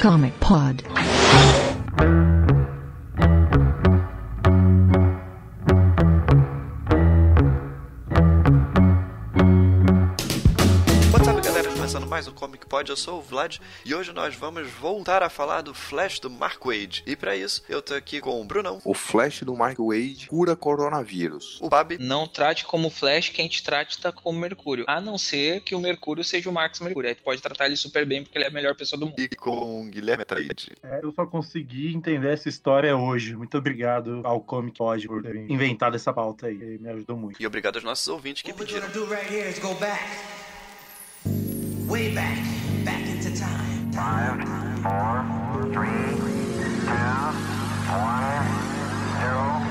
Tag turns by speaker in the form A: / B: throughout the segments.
A: Comic Pod.
B: Pod, eu sou o Vlad e hoje nós vamos voltar a falar do Flash do Mark Wade. E pra isso, eu tô aqui com o Brunão,
C: O Flash do Mark Wade cura coronavírus.
B: o Babi
D: Não trate como Flash quem te trate tá como Mercúrio. A não ser que o Mercúrio seja o Marcos Mercúrio. Aí tu pode tratar ele super bem porque ele é a melhor pessoa do mundo.
B: e com o Guilherme Ataíde.
E: É, eu só consegui entender essa história hoje. Muito obrigado ao Comic Pod por ter inventado essa pauta aí. Ele me ajudou muito.
B: E obrigado aos nossos ouvintes que pediram.
F: gonna do right here is go back. Way back. Back into time.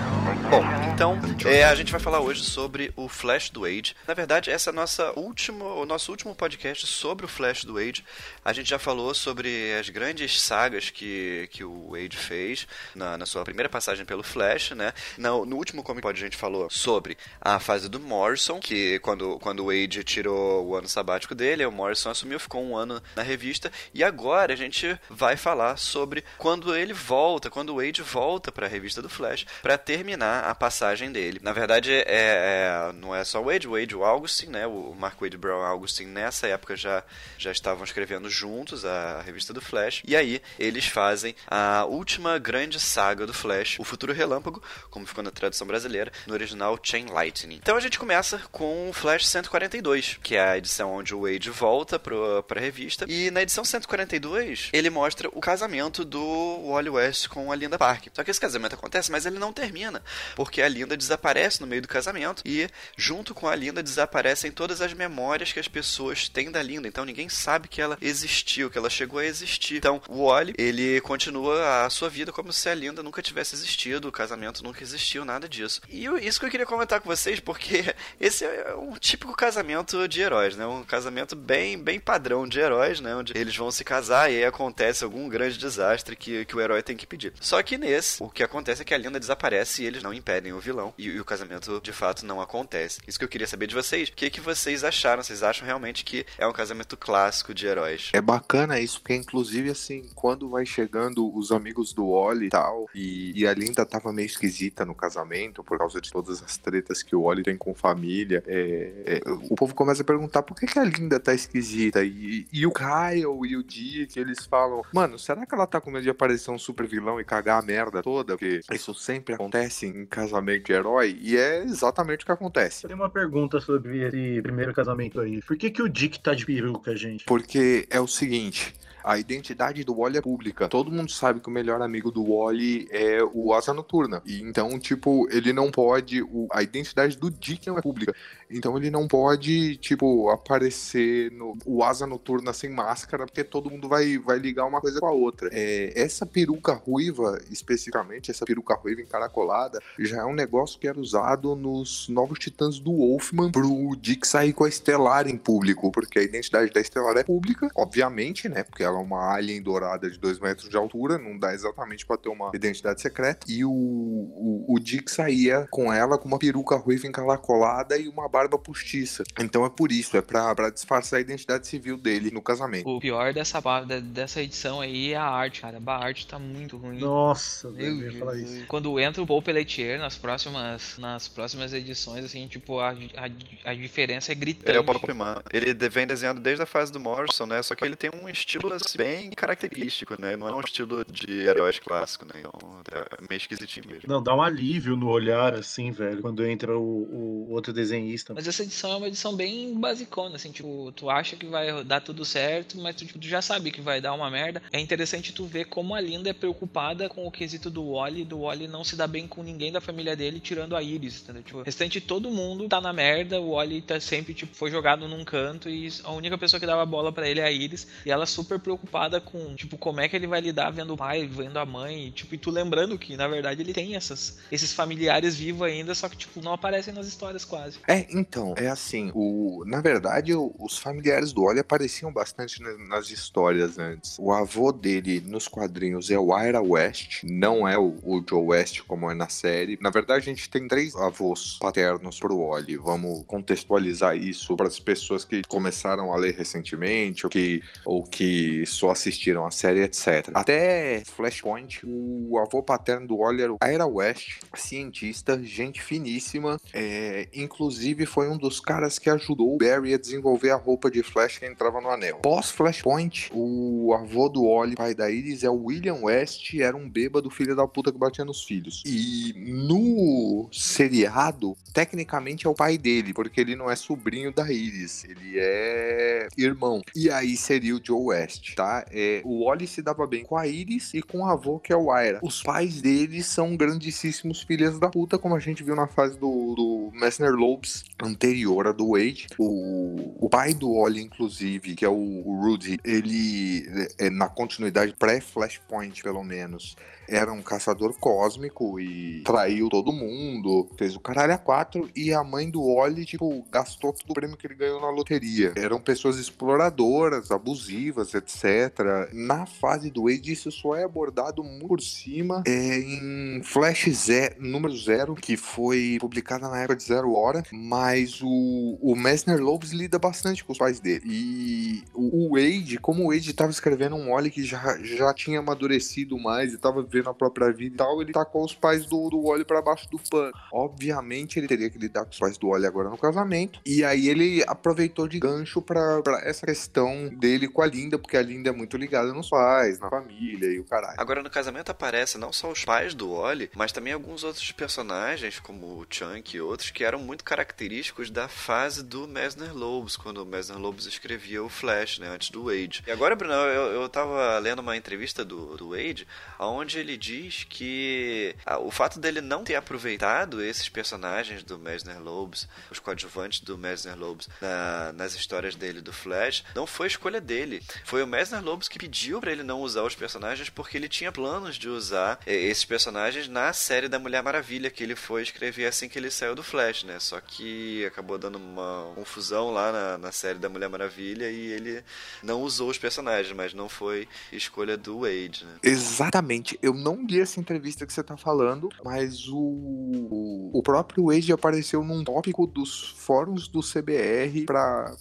B: Bom, então é, a gente vai falar hoje sobre o Flash do Wade. Na verdade, essa é a nossa última, o nosso último podcast sobre o Flash do Wade. A gente já falou sobre as grandes sagas que, que o Wade fez na, na sua primeira passagem pelo Flash, né? No, no último Comic Pod a gente falou sobre a fase do Morrison, que quando, quando o Wade tirou o ano sabático dele, o Morrison assumiu, ficou um ano na revista. E agora a gente vai falar sobre quando ele volta, quando o Wade volta para a revista do Flash, para terminar a passagem dele. Na verdade, é, é- não é só o Wade, o Wade e o Augustin, né? O Mark Wade Brown e Augustin nessa época já, já estavam escrevendo juntos a revista do Flash. E aí eles fazem a última grande saga do Flash, o Futuro Relâmpago, como ficou na tradução brasileira, no original Chain Lightning. Então a gente começa com o Flash 142, que é a edição onde o Wade volta pro, pra revista. E na edição 142, ele mostra o casamento do Wally West com a Linda Park. Só que esse casamento acontece, mas ele não termina, porque a Linda desaparece no meio do casamento e junto com a Linda desaparecem todas as memórias que as pessoas têm da Linda. Então ninguém sabe que ela existiu, que ela chegou a existir. Então o Wally, ele continua a sua vida como se a Linda nunca tivesse existido, o casamento nunca existiu, nada disso. E isso que eu queria comentar com vocês, porque esse é um típico casamento de heróis, né? Um casamento bem, bem padrão de heróis, né? Onde eles vão se casar e aí acontece algum grande desastre que, que o herói tem que pedir. Só que nesse, o que acontece é que a Linda desaparece e eles não impedem o vilão. E, e o casamento, de fato, não acontece. Isso que eu queria saber de vocês. O que, que vocês acharam? Vocês acham realmente que é um casamento clássico de heróis?
C: É bacana isso, porque inclusive assim, quando vai chegando os amigos do Wally e tal, e, e a Linda tava meio esquisita no casamento por causa de todas as tretas que o Wally tem com família, é, é, o povo começa a perguntar por que, que a Linda tá esquisita? E, e o Kyle e o Dick, eles falam, mano, será que ela tá com medo de aparecer um super vilão e cagar a merda toda? Porque isso sempre acontece em casamento de herói, e é exatamente o que acontece.
E: Tenho uma pergunta sobre esse primeiro casamento aí. Por que, que o Dick tá de peruca, gente?
C: Porque é o seguinte. A identidade do Wally é pública. Todo mundo sabe que o melhor amigo do Wally é o Asa Noturna. E então, tipo, ele não pode. o- a identidade do Dick não é pública. Então ele não pode, tipo, aparecer no o Asa Noturna sem máscara, porque todo mundo vai, vai ligar uma coisa com a outra. É, essa peruca ruiva, especificamente, essa peruca ruiva encaracolada, já é um negócio que era usado nos Novos Titãs do Wolfman pro Dick sair com a Estelar em público, porque a identidade da Estelar é pública, obviamente, né? Porque ela é uma alien dourada de 2 metros de altura, não dá exatamente pra ter uma identidade secreta. E o, o, o Dick saía com ela com uma peruca ruiva encaracolada e uma barba postiça. Então é por isso, é pra, pra disfarçar a identidade civil dele no casamento.
D: O pior dessa, dessa edição aí é a arte, cara. A arte tá muito ruim.
E: Nossa,
D: Meu
E: ia falar isso.
D: Quando entra o Paul Pelletier nas próximas, nas próximas edições, assim, tipo, a, a, a diferença é gritante.
B: Ele é o Paulo Primano. Ele vem desenhando desde a fase do Morrison, né? Só que ele tem um estilo assim, bem característico, né? Não é um estilo de heróis clássico, né? Então, é meio esquisitinho mesmo.
E: Não, dá um alívio no olhar, assim, velho, quando entra o, o outro desenhista.
D: Mas essa edição é uma edição bem basicona, assim, tipo, tu acha que vai dar tudo certo, mas tu, tipo, tu já sabe que vai dar uma merda. É interessante tu ver como a Linda é preocupada com o quesito do Wally, do Wally não se dá bem com ninguém da família dele, tirando a Iris, entendeu? Tipo, o restante todo mundo tá na merda, o Wally tá sempre, tipo, foi jogado num canto e a única pessoa que dava bola pra ele é a Iris, e ela super preocupada com, tipo, como é que ele vai lidar vendo o pai, vendo a mãe, e, tipo, e tu lembrando que, na verdade, ele tem essas, esses familiares vivos ainda, só que, tipo, não aparecem nas histórias quase.
C: É, então, é assim, o, na verdade, o- os familiares do Wally apareciam bastante na- nas histórias antes. O avô dele nos quadrinhos é o Ira West, não é o, o Joe West como é na série. Na verdade, a gente tem três avós paternos pro Wally. Vamos contextualizar isso para as pessoas que começaram a ler recentemente ou que, ou que só assistiram a série, etc. Até Flashpoint, o avô paterno do Wally era o Ira West, cientista, gente finíssima, é, inclusive foi um dos caras que ajudou o Barry a desenvolver a roupa de Flash que entrava no anel. Pós-Flashpoint, o avô do Wally, pai da Iris, é o William West, era um bêbado filho da puta que batia nos filhos. E no seriado, tecnicamente é o pai dele, porque ele não é sobrinho da Iris, ele é irmão. E aí seria o Joe West, tá? É, o Wally se dava bem com a Iris e com o avô, que é o Ira. Os pais deles são grandíssimos filhos da puta, como a gente viu na fase do, do Messner Lopes anterior a do Wade. O, o pai do Wally, inclusive, que é o, o Rudy, ele, é, na continuidade pré-Flashpoint, pelo menos, era um caçador cósmico e traiu todo mundo, fez o caralho a quatro, e a mãe do Wally, tipo, gastou todo o prêmio que ele ganhou na loteria. Eram pessoas exploradoras, abusivas, etc. Na fase do Wade, isso só é abordado por cima é, em Flash Zero, número zero, que foi publicada na época de Zero Hora, mas o, o Messner Lopes lida bastante com os pais dele. E o, Wade, como o Wade estava escrevendo um Wally que já, já tinha amadurecido mais e tava vivendo a própria vida e tal, ele tacou os pais do, do Wally pra baixo do pano. Obviamente, ele teria que lidar com os pais do Wally agora no casamento, e aí ele aproveitou de gancho pra essa questão dele com a Linda, porque a Linda é muito ligada nos pais, na família e o caralho.
B: Agora, no casamento aparece não só os pais do Wally, mas também alguns outros personagens, como o Chunk e outros, que eram muito característicos da fase do Messner Lopes, quando o Messner Lopes escrevia o Flash, né, antes do Wade. E agora, Bruno, eu, eu tava lendo uma entrevista do, do Wade, onde ele diz que ah, o fato dele não ter aproveitado esses personagens do Messner Lopes, os coadjuvantes do Messner Lopes, na, nas histórias dele do Flash, não foi escolha dele. Foi o Messner Lopes que pediu para ele não usar os personagens porque ele tinha planos de usar eh, esses personagens na série da Mulher Maravilha que ele foi escrever assim que ele saiu do Flash, né? Só que acabou dando uma confusão lá na, na série da Mulher Maravilha e ele não usou os personagens, mas não foi escolha do Wade, né?
C: Exatamente. Eu não li essa entrevista que você tá falando, mas o, o próprio Wade apareceu num tópico dos fóruns do CBR pra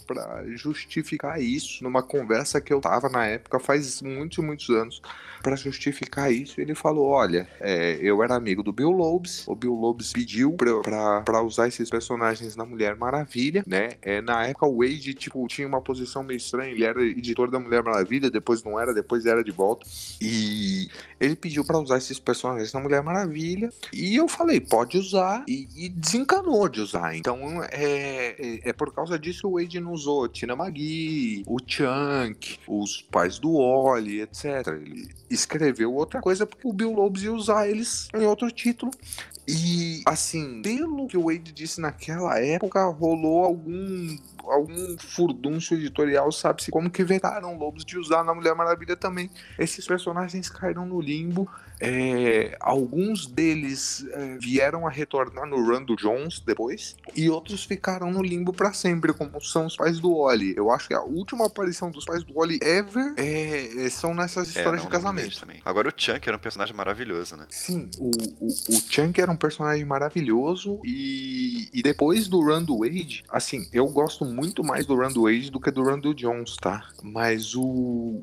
C: justificar isso, numa conversa que eu tava na época, faz muitos muitos anos, pra justificar isso. Ele falou: Olha, é, eu era amigo do Bill Lobes, o Bill Lobes pediu pra usar esses personagens na Mulher Maravilha, né? É, na época o Wade, tipo, tinha uma posição meio estranha, ele era editor da Mulher Maravilha, depois não era, depois era de volta. E ele pediu pra usar esses personagens na Mulher Maravilha. E eu falei, pode usar. E, e desencanou de usar. Então é, é, é por causa disso o Wade não usou Tina Magui, o Chunk, os pais do Wally, etc. Ele escreveu outra coisa porque o Bill Lobes ia usar eles em outro título. E assim, pelo que o Wade disse naquela época, rolou algum algum furdunço editorial, sabe-se como que vetaram Lobos de usar na Mulher Maravilha também. Esses personagens caíram no limbo. É, alguns deles é, vieram a retornar no run do Jones depois, e outros ficaram no limbo para sempre, como são os pais do Wally. Eu acho que a última aparição dos pais do Wally ever é, são nessas histórias
B: É,
C: de
B: não, lembro
C: casamento.
B: também. Agora o Chunk era um personagem maravilhoso, né?
C: Sim, o, o, o Chunk era um personagem maravilhoso e, e depois do Run do Wade, assim, eu gosto muito mais do Run do Wade do que do Run do Jones, tá? Mas o,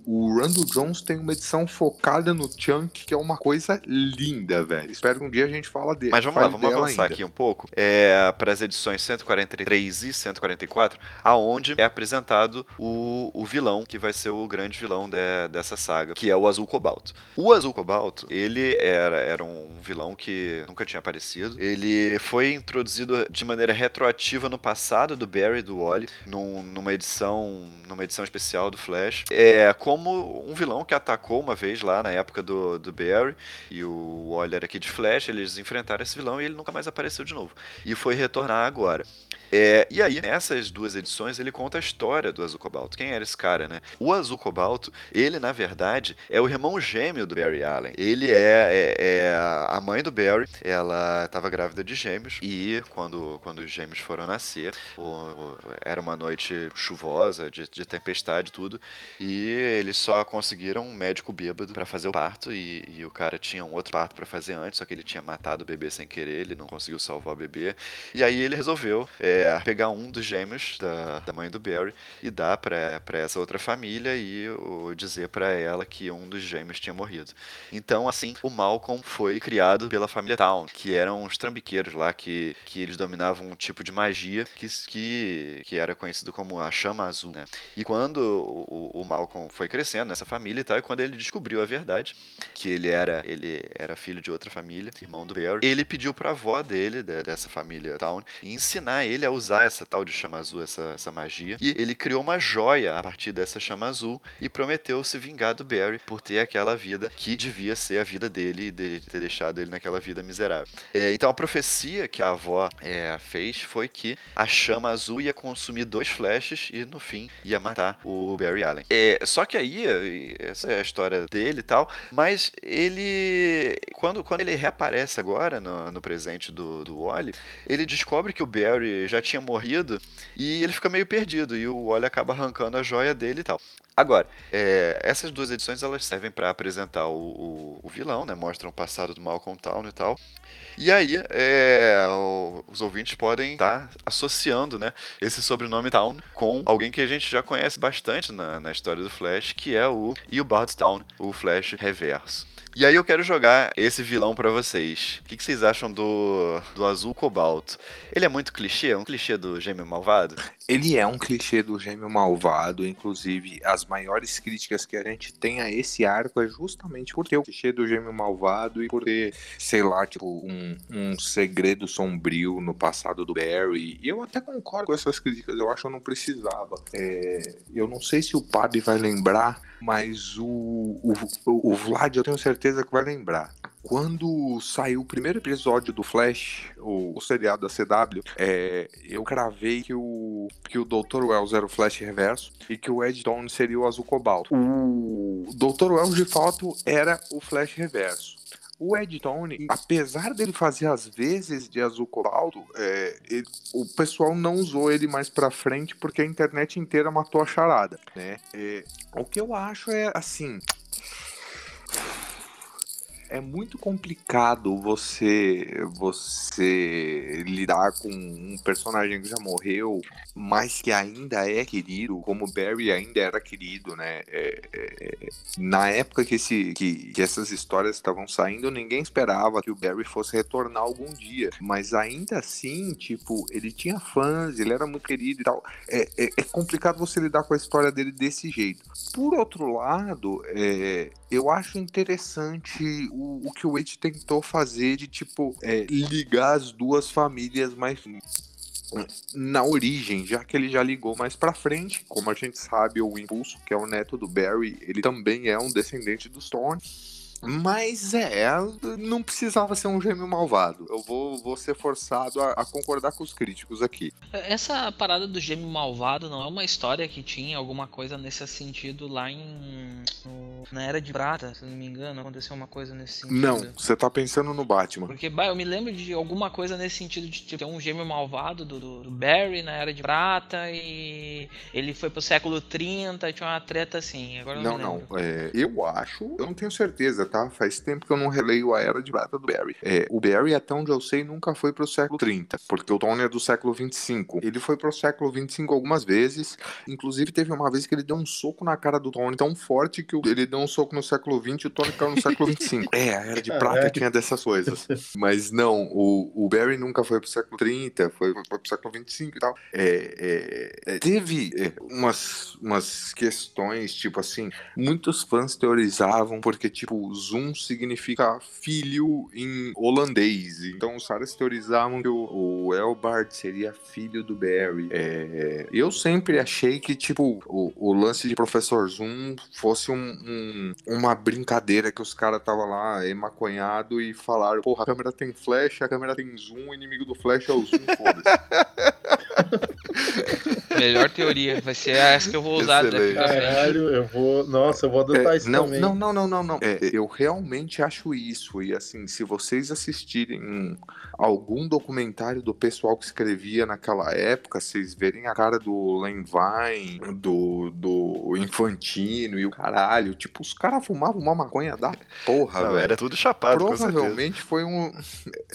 C: o Run do Jones tem uma edição focada no Chunk, que é uma coisa linda, velho. Espero que um dia a gente fala dele.
B: Mas vamos lá, vamos avançar
C: ainda.
B: aqui um pouco é, para as edições 143 e 144, aonde é apresentado o, o vilão, que vai ser o grande vilão de- dessa saga, que é o Azul Cobalto. O Azul Cobalto, ele era, era um vilão que nunca tinha aparecido. Ele foi introduzido de maneira retroativa no passado do Barry e do Wally, num- numa edição numa edição especial do Flash, é como um vilão que atacou uma vez lá na época do, do Barry e o era aqui de Flash, eles enfrentaram esse vilão e ele nunca mais apareceu de novo. E foi retornar agora. É, e aí, nessas duas edições, ele conta a história do Azul Cobalto. Quem era esse cara, né? O Azul Cobalto, ele, na verdade, é o irmão gêmeo do Barry Allen. Ele é, é- é a mãe do Barry, ela estava grávida de gêmeos, e quando, quando os gêmeos foram nascer, o- o- era uma noite chuvosa, de, de tempestade tudo, e eles só conseguiram um médico bêbado para fazer o parto, e, e o cara tinha um outro parto para fazer antes, só que ele tinha matado o bebê sem querer, ele não conseguiu salvar o bebê, e aí ele resolveu é, é pegar um dos gêmeos da, da mãe do Barry e dar pra essa outra família e dizer pra ela que um dos gêmeos tinha morrido. Então, assim, o Malcolm foi criado pela família Town, que eram os trambiqueiros lá, que, que eles dominavam um tipo de magia que, que, que era conhecido como a chama azul, né? E quando o, o Malcolm foi crescendo nessa família e tal, e quando ele descobriu a verdade, que ele era, ele era filho de outra família, irmão do Barry, ele pediu pra avó dele, de, dessa família Town, ensinar ele a usar essa tal de chama azul, essa, essa magia. E ele criou uma joia a partir dessa chama azul e prometeu se vingar do Barry por ter aquela vida que devia ser a vida dele e de ter deixado ele naquela vida miserável. É, então a profecia que a avó é, fez foi que a chama azul ia consumir dois flashes e no fim ia matar o Barry Allen. É, só que aí, essa é a história dele e tal, mas ele, quando, quando ele reaparece agora no, no presente do, do Wally, ele descobre que o Barry já tinha morrido e ele fica meio perdido e o Wally acaba arrancando a joia dele e tal. Agora, é, essas duas edições elas servem para apresentar o, o, o, vilão, né? Mostram o passado do Malcolm Town e tal. E aí, é, o, os ouvintes podem estar tá associando né, esse sobrenome Town com alguém que a gente já conhece bastante na, na história do Flash, que é o Eobard Town, o Flash Reverso. E aí eu quero jogar esse vilão para vocês. O que, que, vocês acham do, do Azul Cobalto? Ele é muito clichê? É um clichê do gêmeo malvado?
C: Ele é um clichê do gêmeo malvado. Inclusive, as maiores críticas que a gente tem a esse arco é justamente por ter o clichê do gêmeo malvado e por ter, sei lá, tipo, um, um segredo sombrio no passado do Barry. E eu até concordo com essas críticas. Eu acho que eu não precisava. É, eu não sei se o Pab vai lembrar, mas o, o, o Vlad, eu tenho certeza certeza que vai lembrar. Quando saiu o primeiro episódio do Flash, o, o seriado da CW, é, eu cravei que o, que o Dr. Wells era o Flash reverso e que o Ed Dawn seria o azul cobalto. O Dr. Wells, de fato, era o Flash reverso. O Ed Tony, apesar dele fazer às vezes de azul cobalto, é, ele, o pessoal não usou ele mais pra frente porque a internet inteira matou a charada, né? É, o que eu acho é assim é muito complicado você você lidar com um personagem que já morreu, mas que ainda é querido, como Barry ainda era querido, né? É, é, na época que, esse, que, que essas histórias estavam saindo, ninguém esperava que o Barry fosse retornar algum dia, mas ainda assim, tipo, ele tinha fãs, ele era muito querido e tal. É, é, é complicado você lidar com a história dele desse jeito. Por outro lado, é, eu acho interessante o, o que o Wade tentou fazer de, tipo, é, ligar as duas famílias mais na origem, já que ele já ligou mais para frente, como a gente sabe, o Impulso, que é o neto do Barry, ele também é um descendente dos Stone. Mas é, não precisava ser um gêmeo malvado. Eu vou, vou ser forçado a, a, concordar com os críticos aqui.
D: Essa parada do gêmeo malvado não é uma história que tinha alguma coisa nesse sentido lá em. No, na Era de Prata, se não me engano, aconteceu uma coisa nesse sentido.
C: Não, você tá pensando no Batman.
D: Porque bah, eu me lembro de alguma coisa nesse sentido de ter um gêmeo malvado do, do, do Barry na Era de Prata e ele foi pro século 30 e tinha uma treta assim. Agora
C: não, não. não. É, eu acho, eu não tenho certeza tá? Faz tempo que eu não releio a Era de Prata do Barry. É, o Barry, até onde eu sei, nunca foi pro século 30, porque o Tony é do século 25. Ele foi pro século 25 algumas vezes, inclusive teve uma vez que ele deu um soco na cara do Tony tão forte que ele deu um soco no século 20 e o Tony caiu no século 25. é, a Era de Prata tinha dessas coisas. Mas não, o, o Barry nunca foi pro século 30, foi, foi pro século 25 e tal. É, é, é, teve é, umas, umas questões, tipo assim, muitos fãs teorizavam porque, tipo, Zoom significa filho em holandês. Então os caras teorizavam que o, o Elbart seria filho do Barry. É, eu sempre achei que, tipo, o, o, lance de Professor Zoom fosse um, um, uma brincadeira que os caras estavam lá emaconhado e falaram: porra, a câmera tem flash, a câmera tem zoom, o inimigo do flash é o zoom, foda-se.
D: Melhor teoria, vai ser essa que eu vou usar
E: daqui Caralho, eu vou. Nossa, eu vou adotar
C: é,
E: isso
C: não,
E: também.
C: Não, não, não, não, não. É, eu realmente acho isso. E assim, se vocês assistirem algum documentário do pessoal que escrevia naquela época, vocês verem a cara do Len Vine, do, do Infantino e o caralho. Tipo, os caras fumavam uma maconha da porra,
B: Não,
C: velho.
B: era tudo chapado.
C: Provavelmente foi um.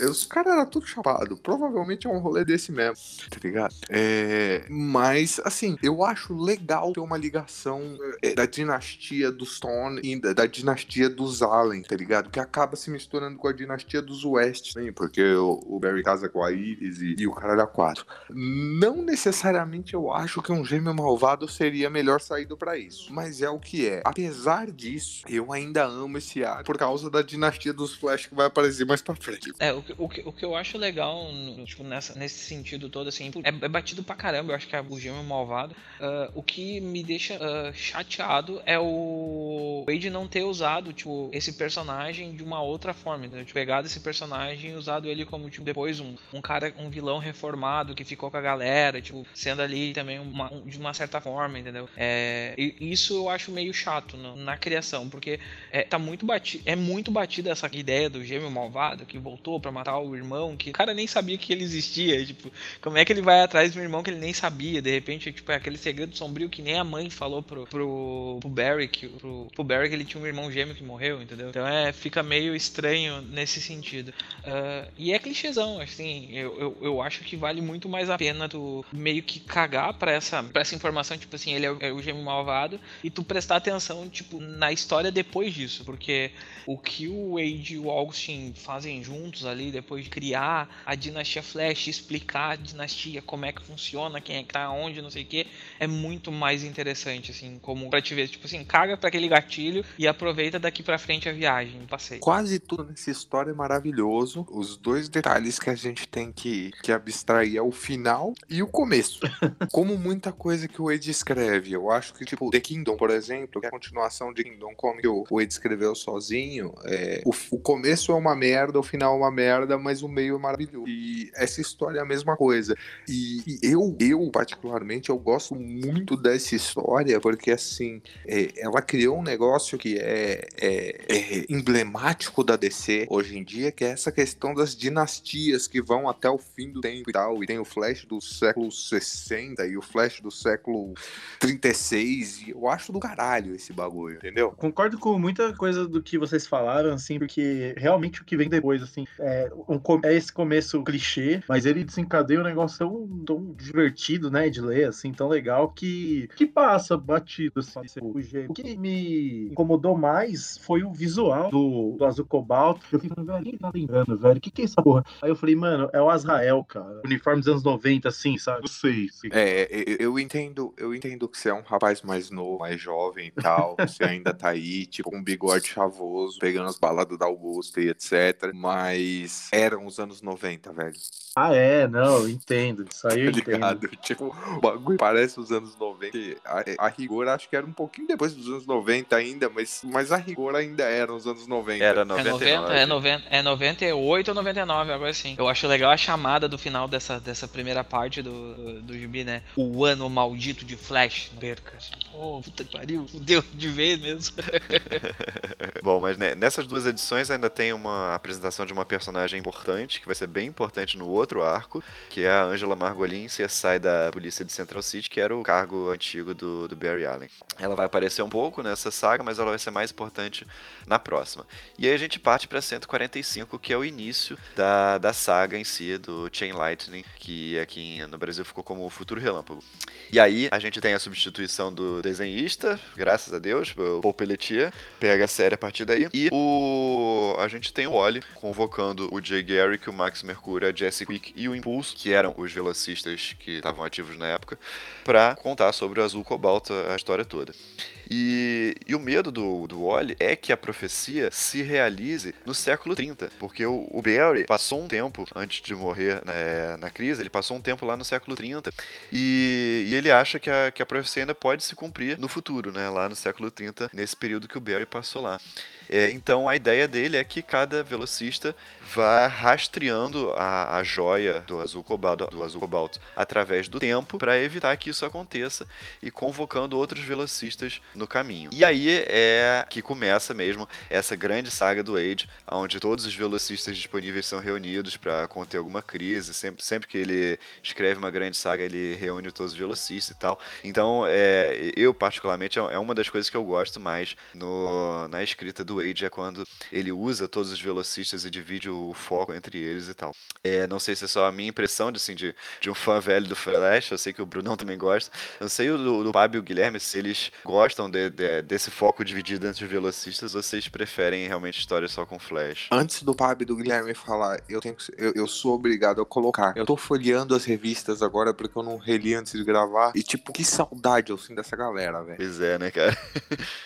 C: Os caras eram tudo chapado. Provavelmente é um rolê desse mesmo. Tá ligado? É... Mas, assim, eu acho legal ter uma ligação é, da dinastia dos Stone e da, da dinastia dos Allen, tá ligado? Que acaba se misturando com a dinastia dos West, né? Porque o, o Barry casa com a Iris e, e o caralho a quatro. Não necessariamente eu acho que um gêmeo malvado seria melhor saída pra isso. Mas é o que é. Apesar disso, eu ainda amo esse ar por causa da dinastia dos Flash que vai aparecer mais pra frente.
D: É, o, que- o, que, o que eu acho legal, tipo, nessa, nesse sentido todo, assim, é, é batido pra caramba, eu acho que é o gêmeo malvado. Ah, o que me deixa ah, chateado é o Wade não ter usado, tipo, esse personagem de uma outra forma? Tipo, pegado esse personagem e usado ele como, tipo, depois um, um cara, um vilão reformado que ficou com a galera, tipo, sendo ali também uma, um- de uma certa forma, entendeu? É, isso eu acho meio chato no- na criação, porque é, tá muito batido, é muito batida essa ideia do gêmeo malvado que voltou pra matar o irmão, que o cara nem sabia que ele existia, tipo, como é que ele vai atrás um irmão que ele nem sabia, de repente, tipo, é aquele segredo sombrio que nem a mãe falou pro, pro, pro Barry, que, pro, pro Barry que ele tinha um irmão gêmeo que morreu, entendeu? Então é, fica meio estranho nesse sentido. Ah, e é clichêzão, assim, eu, eu, eu acho que vale muito mais a pena tu meio que cagar pra essa, pra essa informação, tipo assim, ele é o, é o gêmeo malvado, e tu prestar atenção, tipo, na história depois disso, porque o que o Wade e o Augustin fazem juntos ali, depois de criar a dinastia Flash, explicar a dinastia, como é que funciona, quem é que tá onde, não sei o que, é muito mais interessante, assim, como pra te ver, tipo assim, caga pra aquele gatilho e aproveita daqui pra frente a viagem, passeio.
C: Quase tudo nessa história é maravilhoso. Os dois detalhes que a gente tem que, que abstrair é o final e o começo. Como muita coisa que o Wade escreve. Eu acho que, tipo, The Kingdom, por exemplo, que é a continuação de Kingdom Come que o Wade escreveu sozinho, é, o, o começo é uma merda, o final é uma merda, mas o meio é maravilhoso. E essa história é a mesma coisa. E, e eu, eu, particularmente, eu gosto muito dessa história, porque, assim, é, ela criou um negócio que é, é- é emblemático da DC hoje em dia, que é essa questão das dinastias que vão até o fim do tempo e tal. E tem o Flash do século 60 e o Flash do século 36. E eu acho do caralho esse bagulho, entendeu?
E: Concordo com muita coisa do que vocês falaram, assim, porque realmente o que vem depois, assim, é, um é esse começo clichê, mas ele desencadeia um negócio tão, tão divertido, né, de ler, assim, tão legal, que, que passa batido, assim, o jeito. O que me incomodou mais foi o visual do, do Azul Cobalto. Eu falando, velho, quem tá lembrando, velho? O que que é essa porra? Aí eu falei, mano, é o Azrael, cara. Uniforme dos anos 90, assim, sabe? Não sei. sei.
C: É, eu- entendo, eu entendo que você é um rapaz mais novo, mais jovem e tal. Você ainda tá aí, tipo, com um bigode chavoso, pegando as baladas da Augusta e etc. Mas eram os anos 90, velho.
E: Ah, é, não, eu entendo. Isso aí eu
C: Tá
E: entendo.
C: ligado? Tipo, o bagulho parece os anos 90. e A, a rigor, acho que era um pouquinho depois dos anos 90 ainda, mas, mas a rigor ainda eram os anos 90.
B: Era
D: É
B: 99.
D: 90, é, 90, é 98 ou 99, algo assim. Eu acho legal a chamada do final dessa, dessa primeira parte do, do, gibi, né? O ano maldito de Flash. Perca. Oh, puta que pariu. Fudeu de vez mesmo.
B: Bom, mas né, nessas duas edições ainda tem uma apresentação de uma personagem importante, que vai ser bem importante no outro arco, que é a Angela Margolin, CSI da polícia de Central City, que era o cargo antigo do, do Barry Allen. Ela vai aparecer um pouco nessa saga, mas ela vai ser mais importante na próxima. E aí a gente parte para 145, que é o início da, da saga em si, do Chain Lightning, que aqui no Brasil ficou como o Futuro Relâmpago. E aí a gente tem a substituição do desenhista, graças a Deus, o Paul Pelletier, pega a série a partir daí. E o a gente tem o Wally convocando o Jay Garrick, o Max Mercury, a Jesse Quick e o Impulso, que eram os velocistas que estavam ativos na época, pra contar sobre o Azul Cobalto, a história toda. E, e o medo do, do Wally é que a profecia se realize no século 30, porque o, o Barry passou um tempo antes de morrer né, na crise, ele passou um tempo lá no século 30 e, e ele acha que a, que a profecia ainda pode se cumprir no futuro, né, lá no século 30, nesse período que o Barry passou lá. É, então a ideia dele é que cada velocista vá rastreando a, a joia do azul cobalto, do azul cobalto através do tempo para evitar que isso aconteça e convocando outros velocistas no caminho. E aí é que começa mesmo essa grande saga do Age, onde todos os velocistas disponíveis são reunidos para conter alguma crise. Sempre, sempre que ele escreve uma grande saga, ele reúne todos os velocistas e tal. Então, é, eu particularmente, é uma das coisas que eu gosto mais no, na escrita do Age, é quando ele usa todos os velocistas e divide o foco entre eles e tal. É, não sei se é só a minha impressão de, assim, de, de um fã velho do Flash, eu sei que o Brunão também gosta. Eu não sei o do, do Fábio e o Guilherme se eles gostam de, de, desse foco dividido entre os velocistas ou vocês preferem realmente histórias só com Flash.
C: Antes do Fábio e do Guilherme falar, eu, tenho que, eu, eu sou obrigado a colocar. Eu tô folheando as revistas agora porque eu não reli antes de gravar. E, tipo, que saudade eu sinto dessa galera, velho.
B: Pois é, né, cara?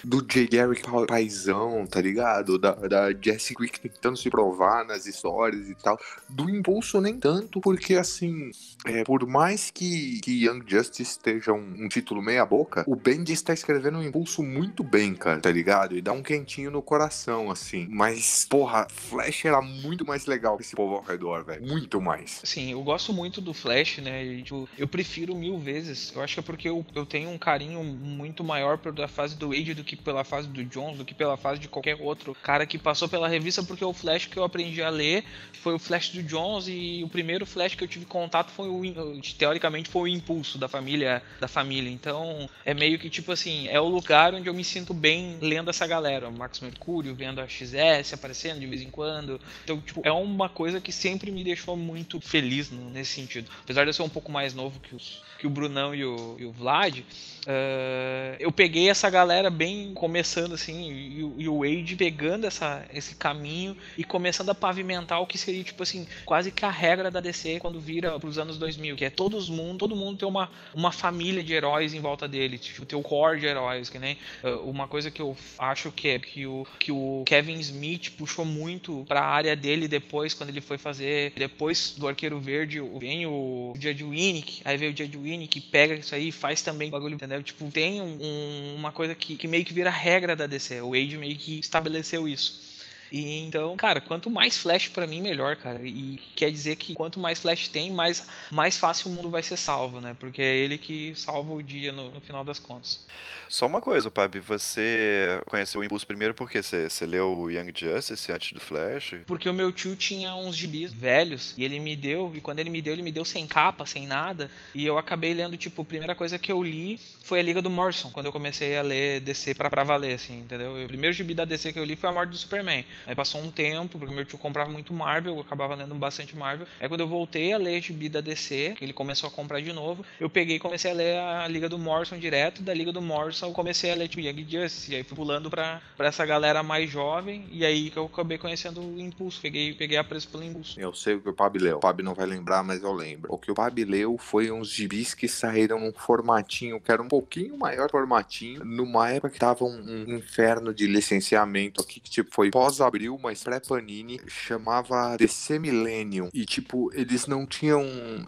C: Do J. Garrick paizão, tá ligado? Da, da Jessie Quick tentando se provar nas histórias e tal. Do Impulso nem tanto, porque, assim, é, por mais que, que Young Justice esteja um, um título meia boca, o Bendis está escrevendo um Impulso muito bem, cara, tá ligado? E dá um quentinho no coração, assim. Mas, porra, Flash era muito mais legal que esse povo ao redor, velho. Muito mais.
D: Sim, eu gosto muito do Flash, né? e, tipo, eu prefiro mil vezes. Eu acho que é porque eu, eu tenho um carinho muito maior pela fase do Wade do que pela fase do Jones, do que pela fase de qualquer outro cara que passou pela revista, porque o Flash que eu aprendi a ler foi o Flash do Jones e o primeiro Flash que eu tive contato foi o teoricamente foi o impulso da família da família. Então, é meio que tipo assim, é o lugar onde eu me sinto bem lendo essa galera, o Max Mercúrio, vendo a XS aparecendo de vez em quando. Então, tipo, é uma coisa que sempre me deixou muito feliz nesse sentido. Apesar de eu ser um pouco mais novo que os que o Brunão e o, e o Vlad, uh, eu peguei essa galera bem começando assim, e, e, o Wade pegando essa, esse caminho e começando a pavimentar o que seria, tipo assim, quase que a regra da DC quando vira pros anos 2000, que é todos mundo, todo mundo ter uma, uma família de heróis em volta dele, tipo, ter o core de heróis, que nem uh, uma coisa que eu acho que é que o, que o Kevin Smith puxou muito pra área dele depois, quando ele foi fazer, depois do Arqueiro Verde, vem o Judge Winnick, aí veio o Judge Winnick pega isso aí e faz também bagulho, entendeu? Tipo, tem um, um, uma coisa que, que meio que vira regra da DC. O Age meio que estabeleceu isso. E então, cara, quanto mais flash para mim, melhor, cara. E quer dizer que quanto mais flash tem, mais, mais fácil o mundo vai ser salvo, né? Porque é ele que salva o dia no, no final das contas.
B: Só uma coisa, Pabi, você conheceu o Impulso primeiro porque você, você leu o Young Justice antes do Flash?
D: Porque o meu tio tinha uns gibis velhos e ele me deu, e quando ele me deu, ele me deu sem capa, sem nada. E eu acabei lendo, tipo, a primeira coisa que eu li foi a Liga do Morrison, quando eu comecei a ler DC pra, pra valer, assim, entendeu? O primeiro gibi da DC que eu li foi a morte do Superman. Aí passou um tempo, porque meu tio comprava muito Marvel, eu acabava lendo bastante Marvel. Aí quando eu voltei a ler gibi da DC, ele começou a comprar de novo, eu peguei e comecei a ler a Liga do Morrison direto, da Liga do Morrison eu comecei a ler tipo Young Justice, e aí fui pulando pra, pra essa galera mais jovem, e aí que eu acabei conhecendo o Impulso, peguei, peguei a preço pelo Impulso.
C: Eu sei o que o Pab leu, o Pab não vai lembrar, mas eu lembro. O que o Pab leu foi uns gibis que saíram num formatinho, que era um pouquinho maior formatinho, numa época que tava um, um inferno de licenciamento aqui, que tipo, foi pós-abril, mas pré-Panini, chamava DC Millennium, e tipo, eles não tinham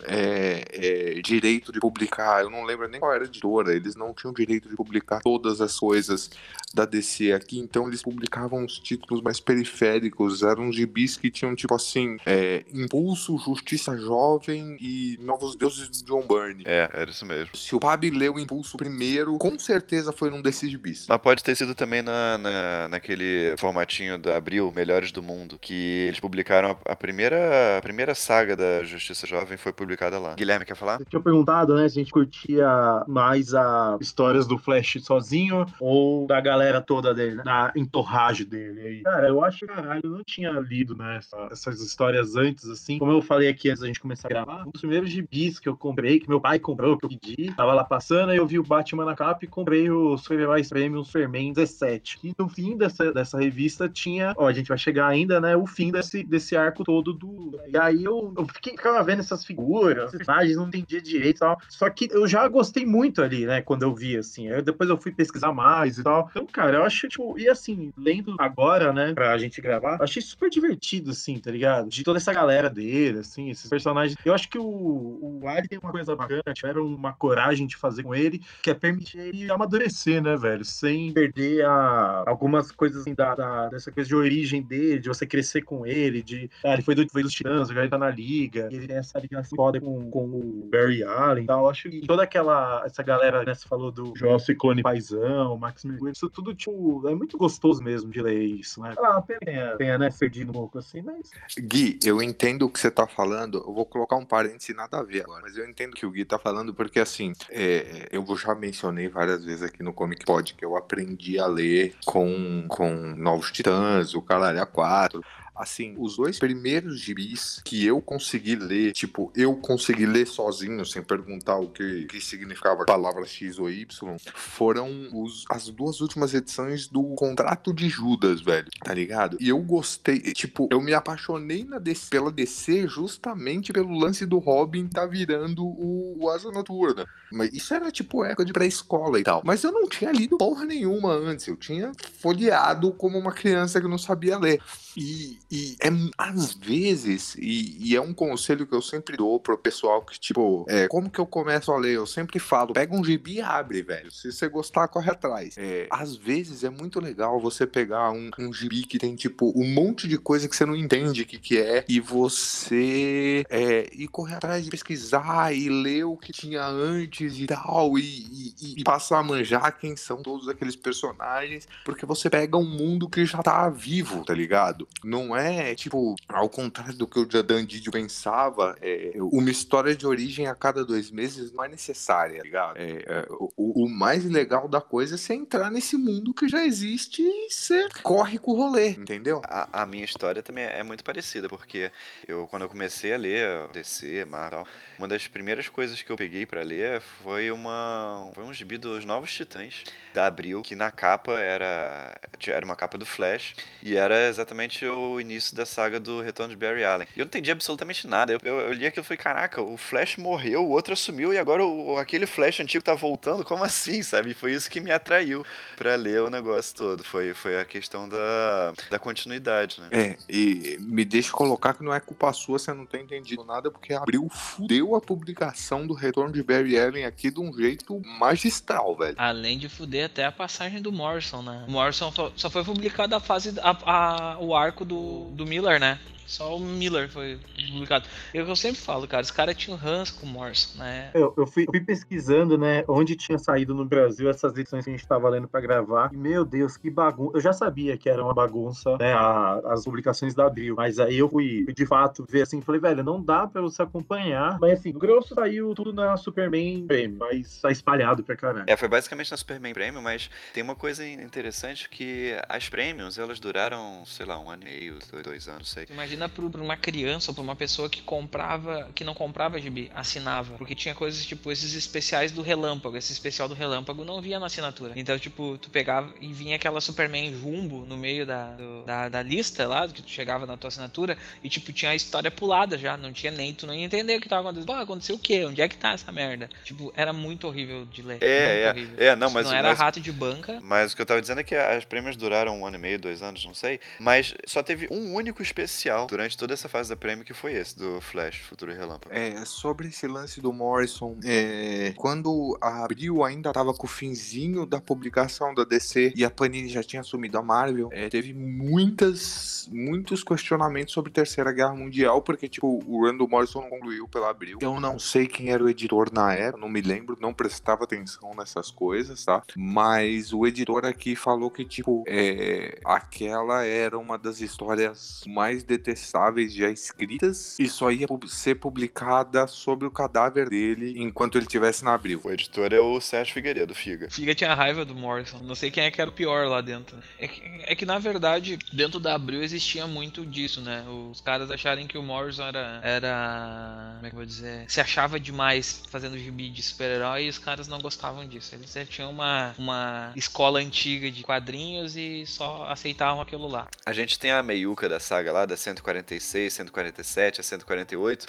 C: é, é, direito de publicar, eu não lembro nem qual era a editora, eles não tinham direito de publicar todas as coisas da DC aqui, então eles publicavam os títulos mais periféricos, eram gibis que tinham tipo assim, é, Impulso, Justiça Jovem e Novos Deuses de John Byrne.
B: É, era isso mesmo.
C: Se o Pab leu Impulso primeiro, com certeza foi num desses gibis.
B: Mas pode ter sido também na, na, naquele formatinho da Abril, Melhores do Mundo, que eles publicaram a, a primeira, a primeira saga da Justiça Jovem foi publicada lá. Guilherme, quer falar?
E: Tinha perguntado, né, se a gente curtia mais as histórias do Flash sozinho ou da galera toda dele, né? da entorragem dele aí. Cara, eu acho que, eu não tinha lido, né, essa, essas histórias antes, assim. Como eu falei aqui antes da gente começar a gravar, um dos primeiros gibis que eu comprei, que meu pai comprou, que eu pedi, tava lá passando, aí eu vi o Batman na capa e comprei o Super-Heróis Premium Superman 17. E no fim dessa, dessa revista tinha, ó, a gente vai chegar ainda, né, o fim desse, desse arco todo do... E aí eu, eu fiquei, ficava vendo essas figuras, personagens, não entendia direito e tal. Só que eu já gostei muito ali, né, quando eu vi, assim. Depois eu fui pesquisar mais e tal. Então, cara, eu acho, tipo, e assim, lendo agora, né, pra gente gravar, achei super divertido, assim, tá ligado? De toda essa galera dele, assim, esses personagens. Eu acho que o, o Ali tem uma coisa bacana, tiveram uma coragem de fazer com ele, que é permitir ele amadurecer, né, velho? Sem perder a, algumas coisas assim, da, da, dessa coisa de origem dele, de você crescer com ele, de. Ah, ele foi, do, foi dos Titãs, agora ele tá na liga, ele tem essa ligação foda com, com o Barry Allen e tal. Acho que toda aquela. Essa galera, né, você falou do Joss Clone Paizão, Max Mercury, isso tudo, tipo, é muito gostoso mesmo de ler isso, né? Ah, tenha, tenha né, perdido um pouco assim, mas.
C: Gui, eu entendo o que você tá falando. Eu vou colocar um parêntese nada a ver agora. Mas eu entendo o que o Gui tá falando, porque assim, é, eu já mencionei várias vezes aqui no Comic Pod que eu aprendi a ler com, com Novos Titãs, o Caralho A4. Assim, os dois primeiros gibis que eu consegui ler, tipo, eu consegui ler sozinho, sem perguntar o que, que significava palavra X ou Y, foram os, as duas últimas edições do Contrato de Judas, velho, tá ligado? E eu gostei, tipo, eu me apaixonei na DC, pela DC justamente pelo lance do Robin tá virando o, o Asa Noturna. Mas isso era tipo época de pré-escola e tal. Mas eu não tinha lido porra nenhuma antes. Eu tinha folheado como uma criança que não sabia ler. E, e é às vezes, e, e, é um conselho que eu sempre dou pro pessoal que, tipo, é, como que eu começo a ler? Eu sempre falo, pega um gibi e abre, velho. Se você gostar, corre atrás. É, às vezes é muito legal você pegar um, um gibi que tem, tipo, um monte de coisa que você não entende o que, que é, e você é, e correr atrás de pesquisar e ler o que tinha antes e tal, e, e, e passar a manjar quem são todos aqueles personagens, porque você pega um mundo que já tá vivo, tá ligado? Não é, tipo, ao contrário do que o Jadan Didio pensava, é, uma história de origem a cada dois meses não é necessária, tá ligado? É, é, o, o, mais legal da coisa é você entrar nesse mundo que já existe e você corre com o rolê, entendeu?
B: A, a minha história também é muito parecida, porque eu, quando eu comecei a ler DC, Marvel, uma das primeiras coisas que eu peguei para ler foi uma foi um gibi dos Novos Titãs da Abril, que na capa era era uma capa do Flash e era exatamente o início da saga do Retorno de Barry Allen. E eu não entendi absolutamente nada. Eu, eu, eu li aquilo e falei, caraca, o Flash morreu, o outro assumiu e agora o, aquele Flash antigo tá voltando? Como assim, sabe? E foi isso que me atraiu para ler o negócio todo. Foi, foi a questão da, da continuidade, né?
C: É, e me deixa colocar que não é culpa sua você não ter entendido nada, porque abriu fudeu a publicação do Retorno de Barry Allen aqui de um jeito magistral, velho.
D: Além de fuder até a passagem do Morrison, né? O Morrison só foi publicado a fase, a, a, o arco do, do Miller, né? Só o Miller foi publicado. Eu, eu sempre falo, cara, os caras tinham Hans com Morrison, né?
E: Eu, eu fui, fui, pesquisando, né, onde tinha saído no Brasil essas edições que a gente tava lendo pra gravar. E, meu Deus, que bagunça. Eu já sabia que era uma bagunça, né, a, as publicações da Abril. Mas aí eu fui, de fato, ver assim, falei, velho, não dá pra você acompanhar. Mas assim, o grosso saiu tudo na Superman Premium, mas tá espalhado pra caralho.
B: É, foi basicamente na Superman Premium, mas tem uma coisa interessante que as Premiums, elas duraram, sei lá, um ano e meio, dois, dois anos, sei.
D: Imagina imagina para uma criança ou para uma pessoa que comprava, que não comprava gibi, assinava, porque tinha coisas tipo esses especiais do Relâmpago, esse especial do Relâmpago não via na assinatura. Então, tipo, tu pegava e vinha aquela Superman Jumbo no meio da, do, da, da, lista lá, que tu chegava na tua assinatura e tipo tinha a história pulada já, não tinha nem tu não ia entender o que tava acontecendo. Pô, aconteceu o quê? Onde é que tá essa merda? Tipo, era muito horrível de ler.
B: É, é, é, não, mas
D: não era
B: mas,
D: rato de banca.
B: Mas o que eu tava dizendo é que as prêmios duraram um ano e meio, dois anos, não sei, mas só teve um único especial durante toda essa fase da Prêmio, que foi esse, do Flash, Futuro e Relâmpago.
C: É, sobre esse lance do Morrison, é, quando a Abril ainda tava com o finzinho da publicação da DC e a Panini já tinha assumido a Marvel, é, teve muitas, muitos questionamentos sobre Terceira Guerra Mundial, porque, tipo, o Randall Morrison concluiu pela Abril. Eu não sei quem era o editor na época, não me lembro, não prestava atenção nessas coisas, tá? Mas o editor aqui falou que, tipo, é, aquela era uma das histórias mais detestáveis já escritas e só ia ser publicada sobre o cadáver dele enquanto ele estivesse na abril.
B: O editor é o Sérgio Figueiredo, Figa.
D: Figa tinha raiva do Morrison. Não sei quem é que era o pior lá dentro. É que, é que na verdade, dentro da abril existia muito disso, né? Os caras acharem que o Morrison era. era como é que eu vou dizer? Se achava demais fazendo gibi de super-herói e os caras não gostavam disso. Eles tinham uma, uma escola antiga de quadrinhos e só aceitavam aquilo lá.
B: A gente tem a meiuca da saga lá, da 146 146, 147, a 148.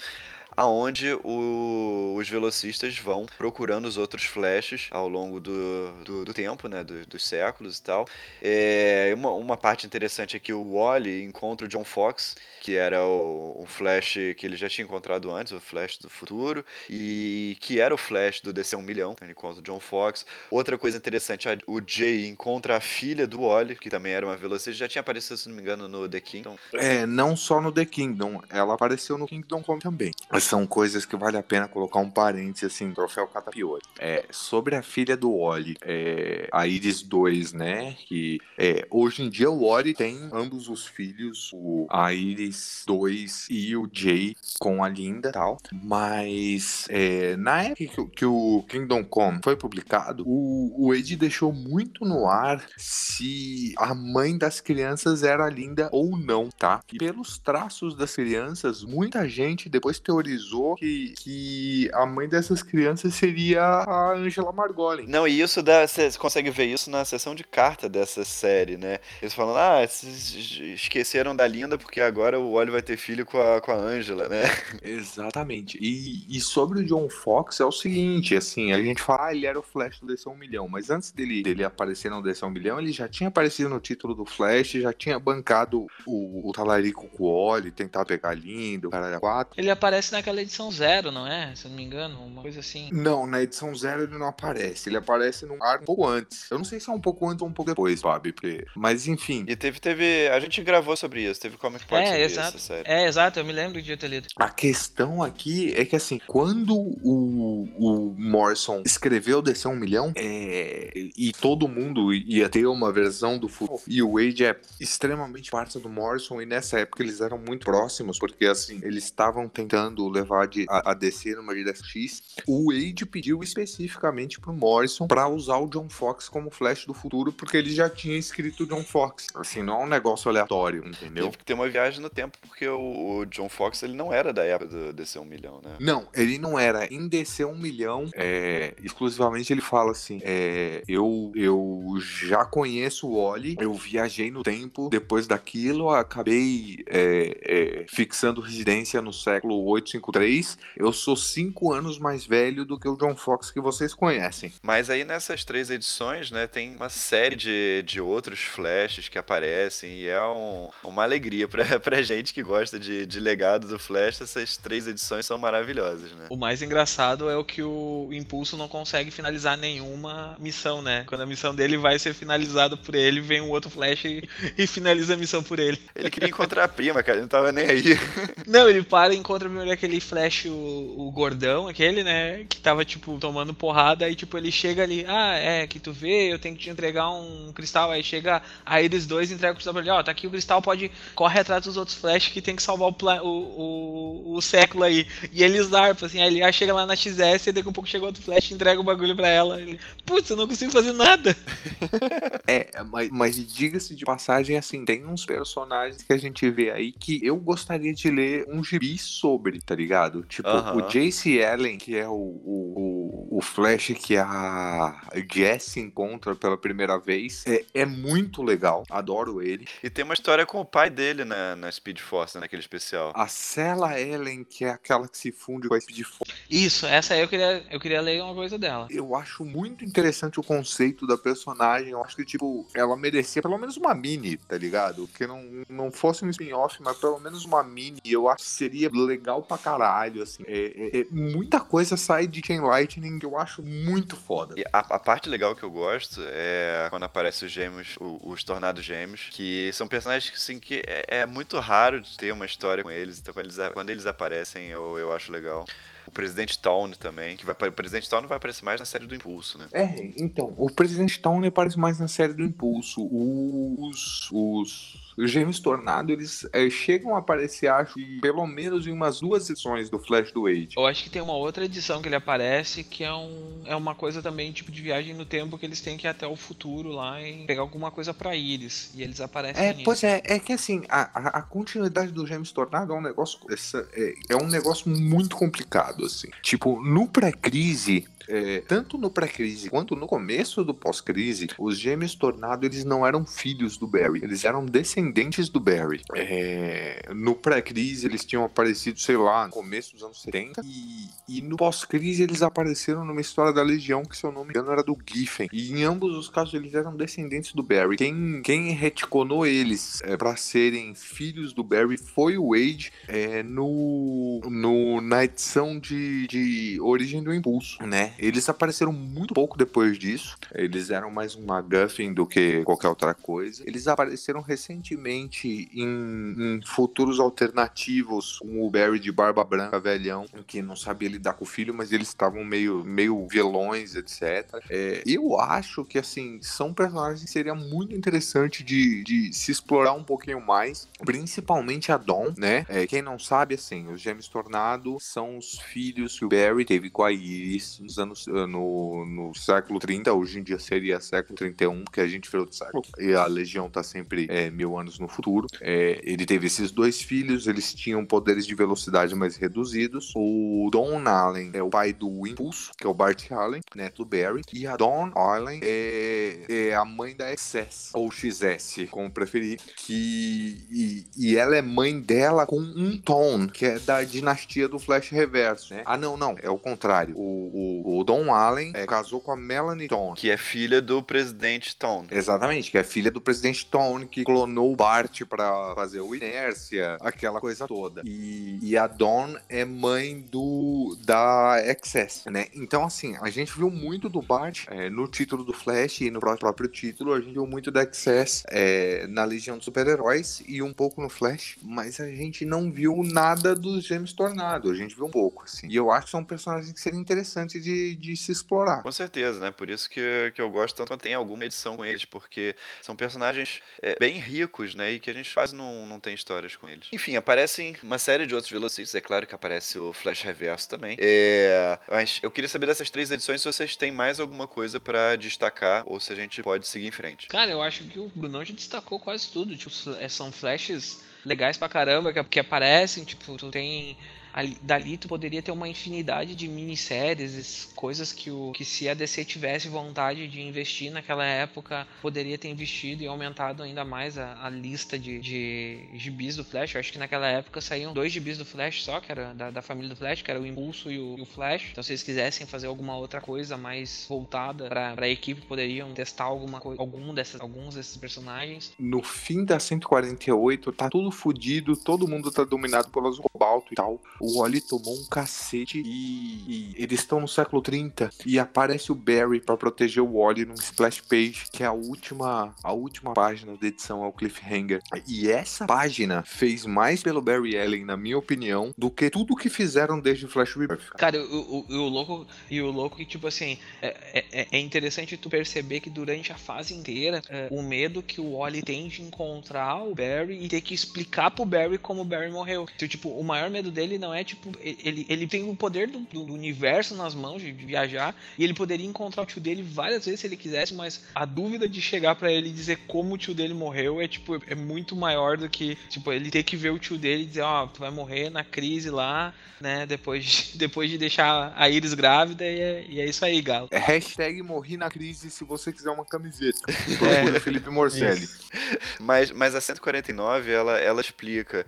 B: Aonde o- os velocistas vão procurando os outros flashes ao longo do, do, do tempo, né, do- dos séculos e tal. É, uma, uma parte interessante é que o Wally encontra o John Fox, que era o, um Flash que ele já tinha encontrado antes, o Flash do futuro, e que era o Flash do DC 1 milhão, ele encontra o John Fox. Outra coisa interessante, o Jay encontra a filha do Wally, que também era uma velocista, já tinha aparecido, se não me engano, no The Kingdom.
C: É, não só no The Kingdom, ela apareceu no Kingdom Come também. Mas são coisas que vale a pena colocar um parênteses assim, troféu Catapiori. É, sobre a filha do Wally, é, a Iris 2, né? Que é, hoje em dia o Wally tem ambos os filhos, o, a Iris 2 e o Jay com a Linda tal. Mas é, na época que, que o Kingdom Come foi publicado, o, o Ed deixou muito no ar se a mãe das crianças era linda ou não, tá? E pelos traços das crianças, muita gente depois teorizou que, que a mãe dessas crianças seria a Angela Margolin.
B: Não, e isso dá, você consegue ver isso na sessão de carta dessa série, né? Eles falam, ah, esqueceram da Linda porque agora o Wally vai ter filho com a, com a Angela, né?
C: Exatamente. E, e sobre o John Fox é o seguinte, assim, a gente fala, ah, ele era o Flash do DC 1 milhão, mas antes dele, dele aparecer no DC 1 milhão, ele já tinha aparecido no título do Flash, já tinha bancado o, o talarico com o Wally, tentar pegar lindo, o caralho 4.
D: Ele aparece naquela edição zero, não é? Se eu não me engano, uma coisa assim.
C: Não, na edição zero ele não aparece. Ele aparece num ar um pouco antes. Eu não sei se é um pouco antes ou um pouco depois, Bob. porque- Mas enfim,
B: E teve, teve. A gente gravou sobre isso, teve Comic Pod
D: É,
B: sobre
D: exato.
B: essa série.
D: É, exato, eu me lembro de ter lido.
C: a questão aqui é que assim, quando o, o Morrison escreveu DC 1 milhão, é, e todo mundo ia ter uma versão do futuro, e o Wade é extremamente parte do Morrison, e nessa época eles eram muito próximos, porque assim, eles estavam tentando levar de, a, a DC numa direção X. O Wade pediu especificamente pro Morrison pra usar o John Fox como Flash do futuro, porque ele já tinha escrito o John Fox. Assim, não é um negócio aleatório, entendeu?
B: Teve que ter uma viagem no tempo, porque o, o John Fox ele não era da época do DC 1 milhão, né?
C: Não, ele não era. Em DC 1 milhão, é, exclusivamente ele fala assim: é, eu, eu já conheço o Wally, eu viajei no tempo, depois daquilo, acabei é, é, fixando residência no século 853. Eu sou cinco anos mais velho do que o John Fox que vocês conhecem.
B: Mas aí nessas três edições, né, tem uma série de, de outros flashes que aparecem e é um- uma alegria pra, pra gente que gosta de, de legado do Flash. Essas três edições são maravilhosas, né?
D: O mais engraçado é o que o Impulso não consegue finalizar nenhuma missão, né? Quando a missão dele vai ser finalizada por ele, vem um outro Flash e, e finaliza a missão por ele.
B: Ele queria encontrar a prima, cara, ele não tava nem aí.
D: Não, ele para e encontra primeiro aquele Flash, o, o gordão, aquele, né? Que tava, tipo, tomando porrada. Aí, tipo, ele chega ali, ah, é, que tu vê, eu tenho que te entregar um cristal. Aí chega a Iris 2 e entrega o cristal pra ele, ó, tá aqui o cristal, pode. Corre atrás dos outros Flash que tem que salvar o, o, o, século aí. E ele zarpa, assim, aí ele ah, chega lá na XS e daqui a pouco chega outro Flash e entrega o bagulho pra ela. Ele, Putz, eu não consigo fazer nada.
C: É, mas, mas diga-se de passagem, assim, tem uns personagens que a gente vê aí que eu gostaria de ler um gibi sobre, tá ligado? Tipo, o Jace Allen, que é o, o, o, Flash que a Jess encontra pela primeira vez, é, é muito legal, adoro ele.
B: E tem uma história com o pai dele na, na Speed Force, naquele especial.
C: A Cella Ellen, que é aquela que se funde com a Speed Force,
D: Isso, essa aí eu queria, eu queria ler uma coisa dela.
C: eu acho muito interessante o conceito da personagem. Eu acho que, tipo, ela merecia pelo menos uma mini, tá ligado? Que não, não fosse um spin-off, mas pelo menos uma mini. Eu acho que seria legal pra caralho, assim. É, é- é- muita coisa sai de Chain Lightning que eu acho muito foda.
B: A, a parte legal que eu gosto é quando aparecem os gêmeos, os tornados gêmeos, que são personagens que, assim, que é, é muito raro de ter uma história com eles, então quando eles, quando eles aparecem eu, eu acho legal. O Presidente Town também, que vai, o Presidente Town vai aparecer mais na série do Impulso, né?
C: É, então, o Presidente Town aparece mais na série do Impulso. Os, os, os Gêmeos Tornado, eles é, chegam a aparecer, acho, que pelo menos em umas duas edições do Flash do Age.
D: Eu acho que tem uma outra edição que ele aparece que é, um, é uma coisa também tipo de viagem no tempo que eles têm que ir até o futuro lá e pegar alguma coisa pra Iris. E eles aparecem
C: É,
D: nisso.
C: pois é, é que assim, a, a, a continuidade do Gêmeos Tornado é um negócio. essa- é, é um negócio muito complicado, assim. Tipo, no pré-crise. é, tanto no pré-crise quanto no começo do pós-crise, os gêmeos Tornado eles não eram filhos do Barry, eles eram descendentes descendentes do Barry. É, no pré-crise eles tinham aparecido, sei lá, no começo dos anos 70. E, e no pós-crise eles apareceram numa história da Legião que, se eu não me engano, era do Giffen. E em ambos os casos eles eram descendentes do Barry. Quem, quem retconou eles é, para serem filhos do Barry foi o Wade é, no, no, na edição de, de Origem do Impulso, né? Eles apareceram muito pouco depois disso. Eles eram mais um MacGuffin do que qualquer outra coisa. Eles apareceram recentemente em, em futuros alternativos com o Barry de barba branca, velhão, que não sabia lidar com o filho, mas eles estavam meio, meio vilões, etc. É, eu acho que, assim, são personagens que seria muito interessante de, de se explorar um pouquinho mais, principalmente a Dawn, né? É, quem não sabe, assim, os Gêmeos Tornado são os filhos que o Barry teve com a Iris nos anos, eh, no, no século 30, hoje em dia seria século 31, que a gente virou do século, e a Legião tá sempre é, mil anos no futuro. É, ele teve esses dois filhos, eles tinham poderes de velocidade mais reduzidos. O Don Allen é o pai do Impulso, que é o Bart Allen, neto do Barry, e a Dawn Allen é, é a mãe da XS, ou XS, como preferir, que e, e, ela é mãe dela com um Tom, que é da dinastia do Flash Reverso, né? Ah, não, não, é o contrário. O, o, o Don Allen é, casou com a Melanie Tom.
B: Que é filha do presidente Tom.
C: Exatamente, que é filha do presidente Tom, que clonou Bart pra fazer o Inércia, aquela coisa toda. E, e a Dawn é mãe do da XS, né? Então, assim, a gente viu muito do Bart é, no título do Flash e no próprio título, a gente viu muito da XS é, na Legião dos Super-Heróis e um pouco no Flash, mas a gente não viu nada dos Gêmeos Tornado, a gente viu um pouco, assim. E eu acho que são personagens que seriam interessantes de, de se explorar.
B: Com certeza, né? Por isso que, que eu gosto tanto tem alguma edição com eles, porque são personagens é, bem ricos, né? E que a gente quase não, não tem histórias com eles. Enfim, aparecem uma série de outros velocities, é claro que aparece o Flash Reverso também. É, mas eu queria saber dessas três edições se vocês têm mais alguma coisa para destacar ou se a gente pode seguir em frente.
D: Cara, eu acho que o Bruno já destacou quase tudo. Tipo, são flashes legais pra caramba que, que aparecem. Tipo, tu tem ali, dali tu poderia ter uma infinidade de minisséries, coisas que, o, que se a DC tivesse vontade de investir naquela época, poderia ter investido e aumentado ainda mais a, a lista de, de gibis do Flash. Eu acho que naquela época saíam dois gibis do Flash só, que era da, da família do Flash, que era o Impulso e o, e o, Flash. Então se eles quisessem fazer alguma outra coisa mais voltada para a equipe, poderiam testar alguma coisa, algum dessas, alguns desses personagens.
C: No fim da 148, tá tudo fodido, todo mundo tá dominado pelas cobalto e tal Wally tomou um cacete e, e eles estão no século 30 e aparece o Barry para proteger o Wally num splash page, que é a última, a última página da edição ao cliffhanger. E essa página fez mais pelo Barry Allen, na minha opinião, do que tudo que fizeram desde o Flash Rebirth.
D: Cara, o, o, o louco e o louco que tipo assim, é, é, é, interessante tu perceber que durante a fase inteira, é, o medo que o Wally tem de encontrar o Barry e ter que explicar pro Barry como o Barry morreu. Então, tipo, o maior medo dele não é tipo, ele, ele tem o poder do, do, universo nas mãos de viajar e ele poderia encontrar o tio dele várias vezes se ele quisesse, mas a dúvida de chegar para ele e dizer como o tio dele morreu é tipo, é muito maior do que, tipo, ele ter que ver o tio dele e dizer, ó, oh, tu vai morrer na crise lá, né, depois de, depois de deixar a Iris grávida e é, e é isso aí, galo.
C: É hashtag morri na crise se você quiser uma camiseta. É. Felipe Morcelli.
B: mas, mas a 149, ela, ela explica,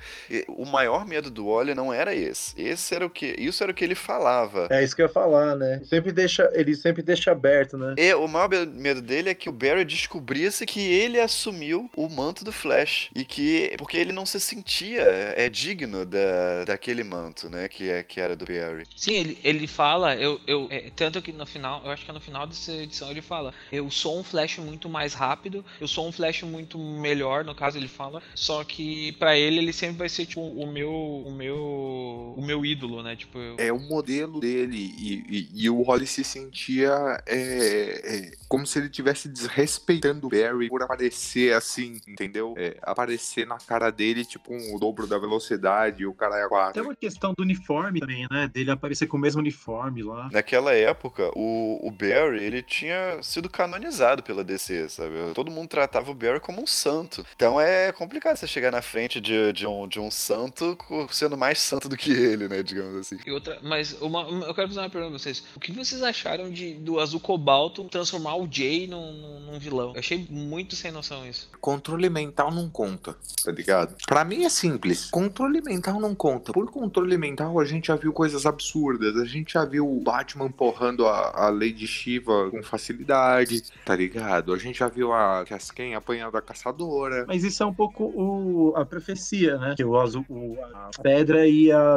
B: o maior medo do Wally não era esse, esse era o que, isso era o que ele falava.
E: É isso que eu ia falar, né? Sempre deixa, ele sempre deixa aberto, né?
B: E o maior medo dele é que o Barry descobrisse que ele assumiu o manto do Flash e que porque ele não se sentia é digno da, daquele manto, né? Que é que era do Barry.
D: Sim, ele, ele fala, eu, eu é, tanto que no final, eu acho que é no final dessa edição ele fala, eu sou um Flash muito mais rápido, eu sou um Flash muito melhor, no caso ele fala, só que para ele ele sempre vai ser tipo o meu o meu o meu ídolo, né? Tipo, eu...
C: É o modelo dele. E, e, e o Holly se sentia é, é, como se ele estivesse desrespeitando o Barry por aparecer assim, entendeu? É, aparecer na cara dele, tipo, um, o dobro da velocidade e o cara é quatro.
E: Tem uma questão do uniforme também, né? Dele aparecer com o mesmo uniforme lá.
B: Naquela época, o, o Barry, ele tinha sido canonizado pela DC, sabe? Todo mundo tratava o Barry como um santo. Então é complicado você chegar na frente de, de, um, de um santo sendo mais santo do que que ele, né, digamos assim.
D: E outra, mas uma, uma- eu quero fazer uma pergunta pra vocês. O que vocês acharam de do Azul Cobalto transformar o Jay num, num- num vilão? Eu achei muito sem noção isso.
C: Controle mental não conta, tá ligado? Pra mim é simples. Controle mental não conta. Por controle mental, a gente já viu coisas absurdas. A gente já viu o Batman porrando a, a Lady Shiva com facilidade, tá ligado? A gente já viu a Casken apanhando a caçadora.
E: Mas isso é um pouco o, a profecia, né? Que o azul, o- a pedra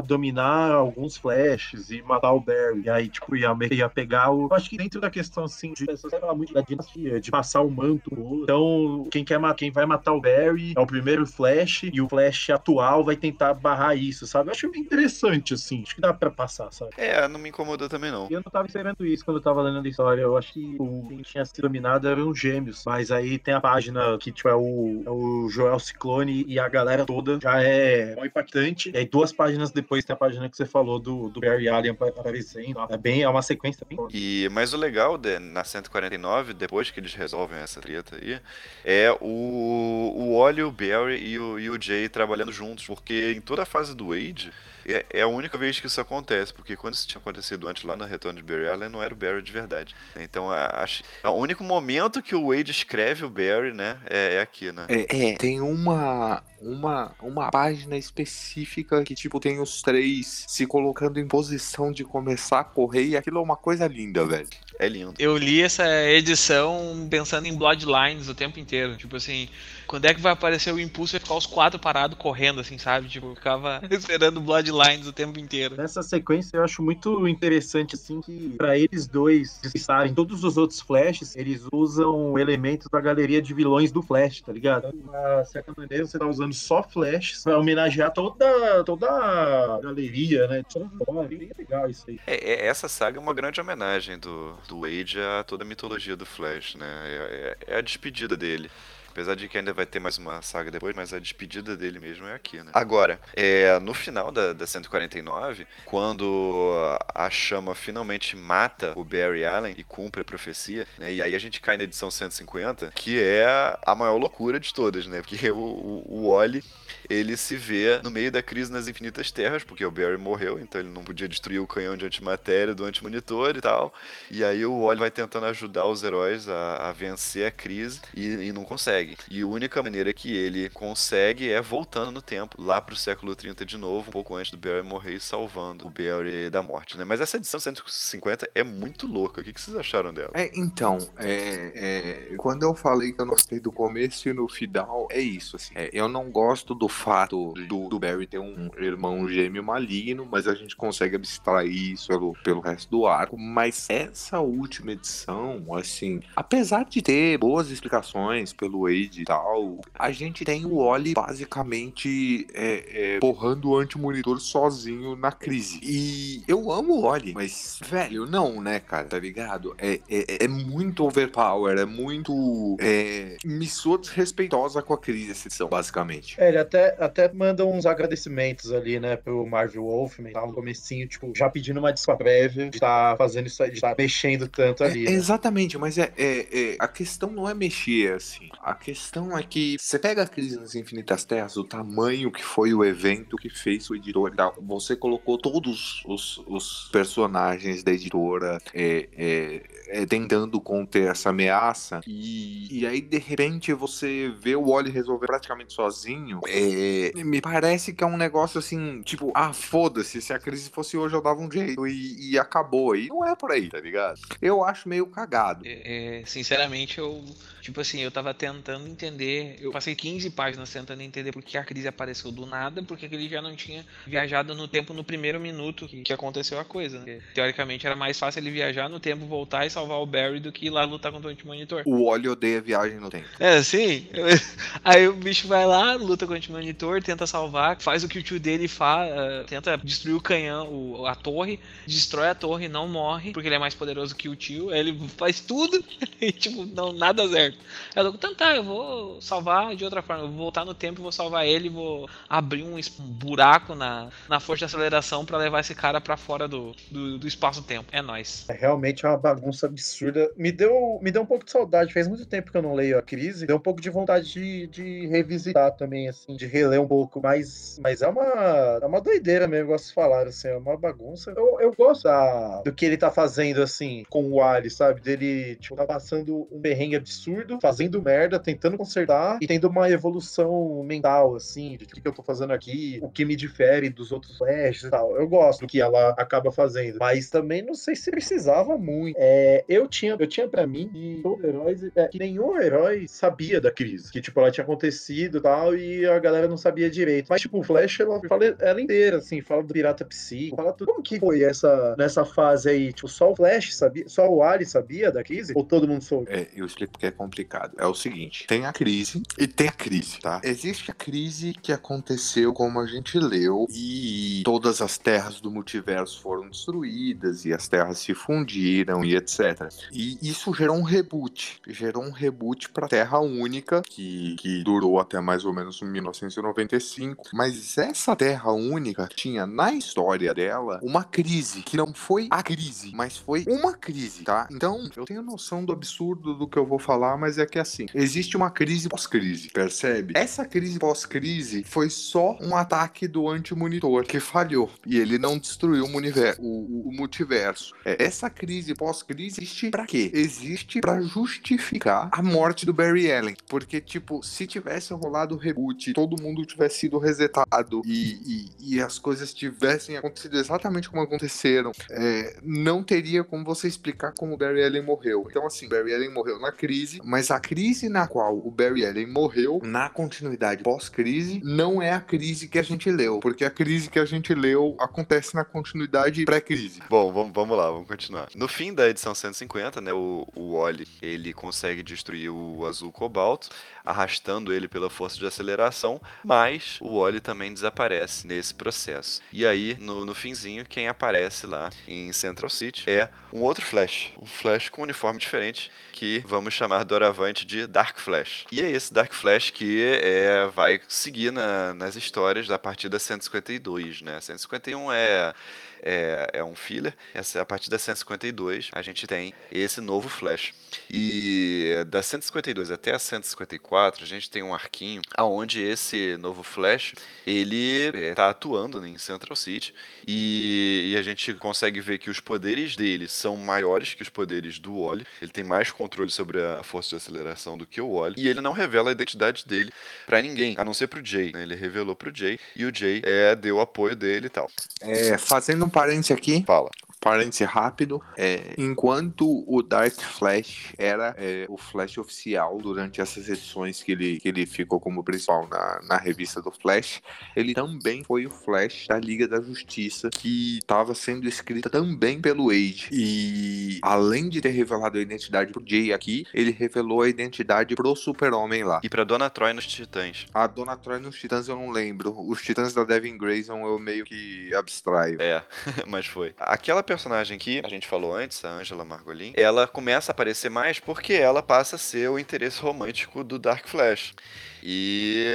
E: dominar alguns flashes e matar o Barry. E aí, tipo, ia, ia pegar o. Eu acho que dentro da questão, assim, de pessoas falar muito da dinastia, de passar o manto. Então, quem, quer, quem vai matar o Barry é o primeiro Flash, e o Flash atual vai tentar barrar isso, sabe? Eu acho bem interessante, assim. Acho que dá pra passar, sabe?
B: É, não me incomodou também não.
E: E eu não tava esperando isso quando eu tava lendo a história. Eu acho que o quem tinha sido dominado eram os gêmeos. Mas aí tem a página que, tipo, é o, é o Joel Ciclone e a galera toda já é mó impactante. E aí duas páginas depois tem a página que você falou do, do Barry Allen apa- aparecendo. É bem, é uma sequência bem.
B: E, mas o legal de, na 149, depois que eles resolvem essa treta aí, é o, o Wally, o Barry e o, e o Jay trabalhando juntos, porque em toda a fase do Wade é, é a única vez que isso acontece, porque quando isso tinha acontecido antes lá no retorno de Barry Allen, não era o Barry de verdade. Então acho o único momento que o Wade escreve o Barry, né, é, é aqui, né?
C: É, tem uma, uma, uma página específica que, tipo, tem os três se colocando em posição de começar a correr e aquilo é uma coisa linda, velho.
B: É lindo.
D: Eu li essa edição pensando em Bloodlines o tempo inteiro. Tipo assim, quando é que vai aparecer o impulso e ficar os quatro parados correndo, assim, sabe? Tipo, eu ficava esperando Bloodlines o tempo inteiro.
E: Nessa sequência eu acho muito interessante, assim, que pra eles dois disfarçarem todos os outros Flashes, eles usam elementos da galeria de vilões do Flash, tá ligado? De uma certa maneira, você tá usando só Flashes pra homenagear toda, toda a galeria, né? É bem legal isso aí.
B: É, é- essa saga é uma grande homenagem do, do Wade a toda a mitologia do Flash, né? É, é- é a despedida dele. Apesar de que ainda vai ter mais uma saga depois, mas a despedida dele mesmo é aqui, né? Agora, é, no final da, da 149, quando a chama finalmente mata o Barry Allen e cumpre a profecia, né? E aí a gente cai na edição 150, que é a maior loucura de todas, né? Porque o, o, o Wally ele se vê no meio da crise nas infinitas terras, porque o Barry morreu, então ele não podia destruir o canhão de antimatéria do antimonitor e tal. E aí o Wally vai tentando ajudar os heróis a, a vencer a crise e, e não consegue. E a única maneira que ele consegue é voltando no tempo, lá pro século 30 de novo, um pouco antes do Barry morrer e salvando o Barry da morte, né? Mas essa edição 150 é muito louca. O que, que vocês acharam dela?
C: É, então, é, é, quando eu falei que eu gostei do começo e no final, é isso, assim. É, eu não gosto do fato do, do Barry ter um irmão gêmeo maligno, mas a gente consegue abstrair isso pelo, pelo resto do arco. Mas essa última edição, assim, apesar de ter boas explicações pelo Wade e tal, a gente tem o Oli basicamente é, é, porrando o anti-monitor sozinho na crise. E eu amo o Oli, mas, velho, não, né, cara, tá ligado? É, é, é muito overpower, é muito. É, soa desrespeitosa com a crise essa edição, basicamente.
E: É, ele até, até manda uns agradecimentos ali, né, pro Marvel Wolfman, tá no comecinho, tipo, já pedindo uma desculpa prévia de estar fazendo isso de estar mexendo tanto ali.
C: É,
E: né?
C: exatamente, mas é, é- é- a questão não é mexer assim. A questão é que você pega a crise nas Infinitas Terras, o tamanho que foi o evento que fez o editor tal. Você colocou todos os, os personagens da editora é, é, é, tentando conter essa ameaça. E, e aí, de repente, você vê o Wally resolver praticamente sozinho. É, me parece que é um negócio assim, tipo, ah, foda-se, se a crise fosse hoje eu dava um jeito e, e acabou. E não é por aí, tá ligado? Eu acho meio cagado.
D: É, é, sinceramente, eu. Tipo assim, eu tava tentando entender. Eu passei 15 páginas tentando entender por que a crise apareceu do nada, porque ele já não tinha viajado no tempo no primeiro minuto que, que aconteceu a coisa. né? Porque, teoricamente era mais fácil ele viajar no tempo, voltar e salvar o Barry do que ir lá lutar contra o antimonitor.
C: O Wally odeia viagem no tempo.
D: É, sim. Aí o bicho vai lá, luta com o antimonitor, tenta salvar, faz o que o tio dele faz, tenta destruir o canhão, o- a torre, destrói a torre, não morre, porque ele é mais poderoso que o tio. Ele faz tudo e, tipo, não, nada certo. Eu, então tá, eu vou salvar de outra forma. Eu vou voltar no tempo, vou salvar ele, vou abrir um, um buraco na, na força de aceleração pra levar esse cara pra fora do, do, do espaço-tempo. É nóis.
E: É realmente uma bagunça absurda. Me deu, me deu um pouco de saudade. Faz muito tempo que eu não leio a crise. Deu um pouco de vontade de, de revisitar também, assim, de reler um pouco. Mas, mas é uma, é uma doideira mesmo, igual vocês falaram, assim, é uma bagunça. Eu, eu gosto da- do que ele tá fazendo, assim, com o Ali, sabe? Dele, tipo, tá passando um perrengue absurdo, fazendo merda, tentando consertar e tendo uma evolução mental, assim, de o que que eu tô fazendo aqui, o que me difere dos outros flashes e tal. Eu gosto do que ela acaba fazendo, mas também não sei se precisava muito. É, eu tinha, eu tinha para mim que todo herói, é, que nenhum herói sabia da crise, que tipo ela tinha acontecido e tal e a galera não sabia direito. Mas tipo o Flash ela fala ela inteira assim, fala do pirata psíquico, fala tudo. Como que foi essa nessa fase aí? Tipo só o Flash sabia, só o Ali sabia da crise ou todo mundo soube?
C: É, eu explico porque é complicado. É o seguinte: tem a crise e tem a crise, tá? Existe a crise que aconteceu como a gente leu e todas as terras do multiverso foram destruídas e as terras se fundiram e etc. E isso gerou um reboot. Gerou um reboot pra Terra Única, que, que durou até mais ou menos 1995. Mas essa Terra Única tinha na história dela uma crise, que não foi a crise, mas foi uma crise, tá? Então, eu tenho noção do absurdo do que eu vou falar, mas é que assim, existe uma crise pós-crise, percebe? Essa crise pós-crise foi só um ataque do anti-monitor que falhou e ele não destruiu o, o- o multiverso. É, essa crise pós-crise existe pra quê? Existe pra justificar a morte do Barry Allen, porque tipo, se tivesse rolado o reboot, todo mundo tivesse sido resetado e, e- e as coisas tivessem acontecido exatamente como aconteceram, é, não teria como você explicar como o Barry Allen morreu. Então, assim, Barry Allen morreu na crise, mas a crise na qual o Barry Allen morreu, na continuidade pós-crise, não é a crise que a gente leu, porque a crise que a gente leu acontece na continuidade pré-crise.
B: Bom, vamos, vamos lá, vamos continuar. No fim da edição 150, né, o, o Wally, ele consegue destruir o azul cobalto, arrastando ele pela força de aceleração, mas o Wally também desaparece nesse processo. E aí, no, no finzinho, quem aparece lá em Central City é um outro Flash, um Flash com um uniforme diferente, que vamos chamar doravante de Dark Flash. E é esse Dark Flash que é, vai seguir na- nas histórias da partida 152, né? 151 é é, é um filler. Essa, a partir da 152, a gente tem esse novo Flash. E da 152 até a 154, a gente tem um arquinho aonde esse novo Flash ele está atuando em Central City e, e a gente consegue ver que os poderes dele são maiores que os poderes do Wally. Ele tem mais controle sobre a força de aceleração do que o Wally e ele não revela a identidade dele para ninguém, a não ser pro Jay. né? Ele revelou pro Jay e o Jay é, deu apoio dele e tal.
C: É, fazendo um parênteses aqui,
B: Fala.
C: Parêntese rápido, é, enquanto o Dark Flash era é, o Flash oficial durante essas edições que ele, que ele ficou como principal na, na revista do Flash, ele também foi o Flash da Liga da Justiça, que estava sendo escrita também pelo Age. E além de ter revelado a identidade pro Jay aqui, ele revelou a identidade pro Super-Homem lá.
B: E pra Dona Troy nos Titãs.
C: A Dona Troy nos Titãs eu não lembro. Os Titãs da Devin Grayson eu meio que abstraio.
B: É, mas foi. Aquela personagem que a gente falou antes, a Angela Margolin, ela começa a aparecer mais porque ela passa a ser o interesse romântico do Dark Flash. E,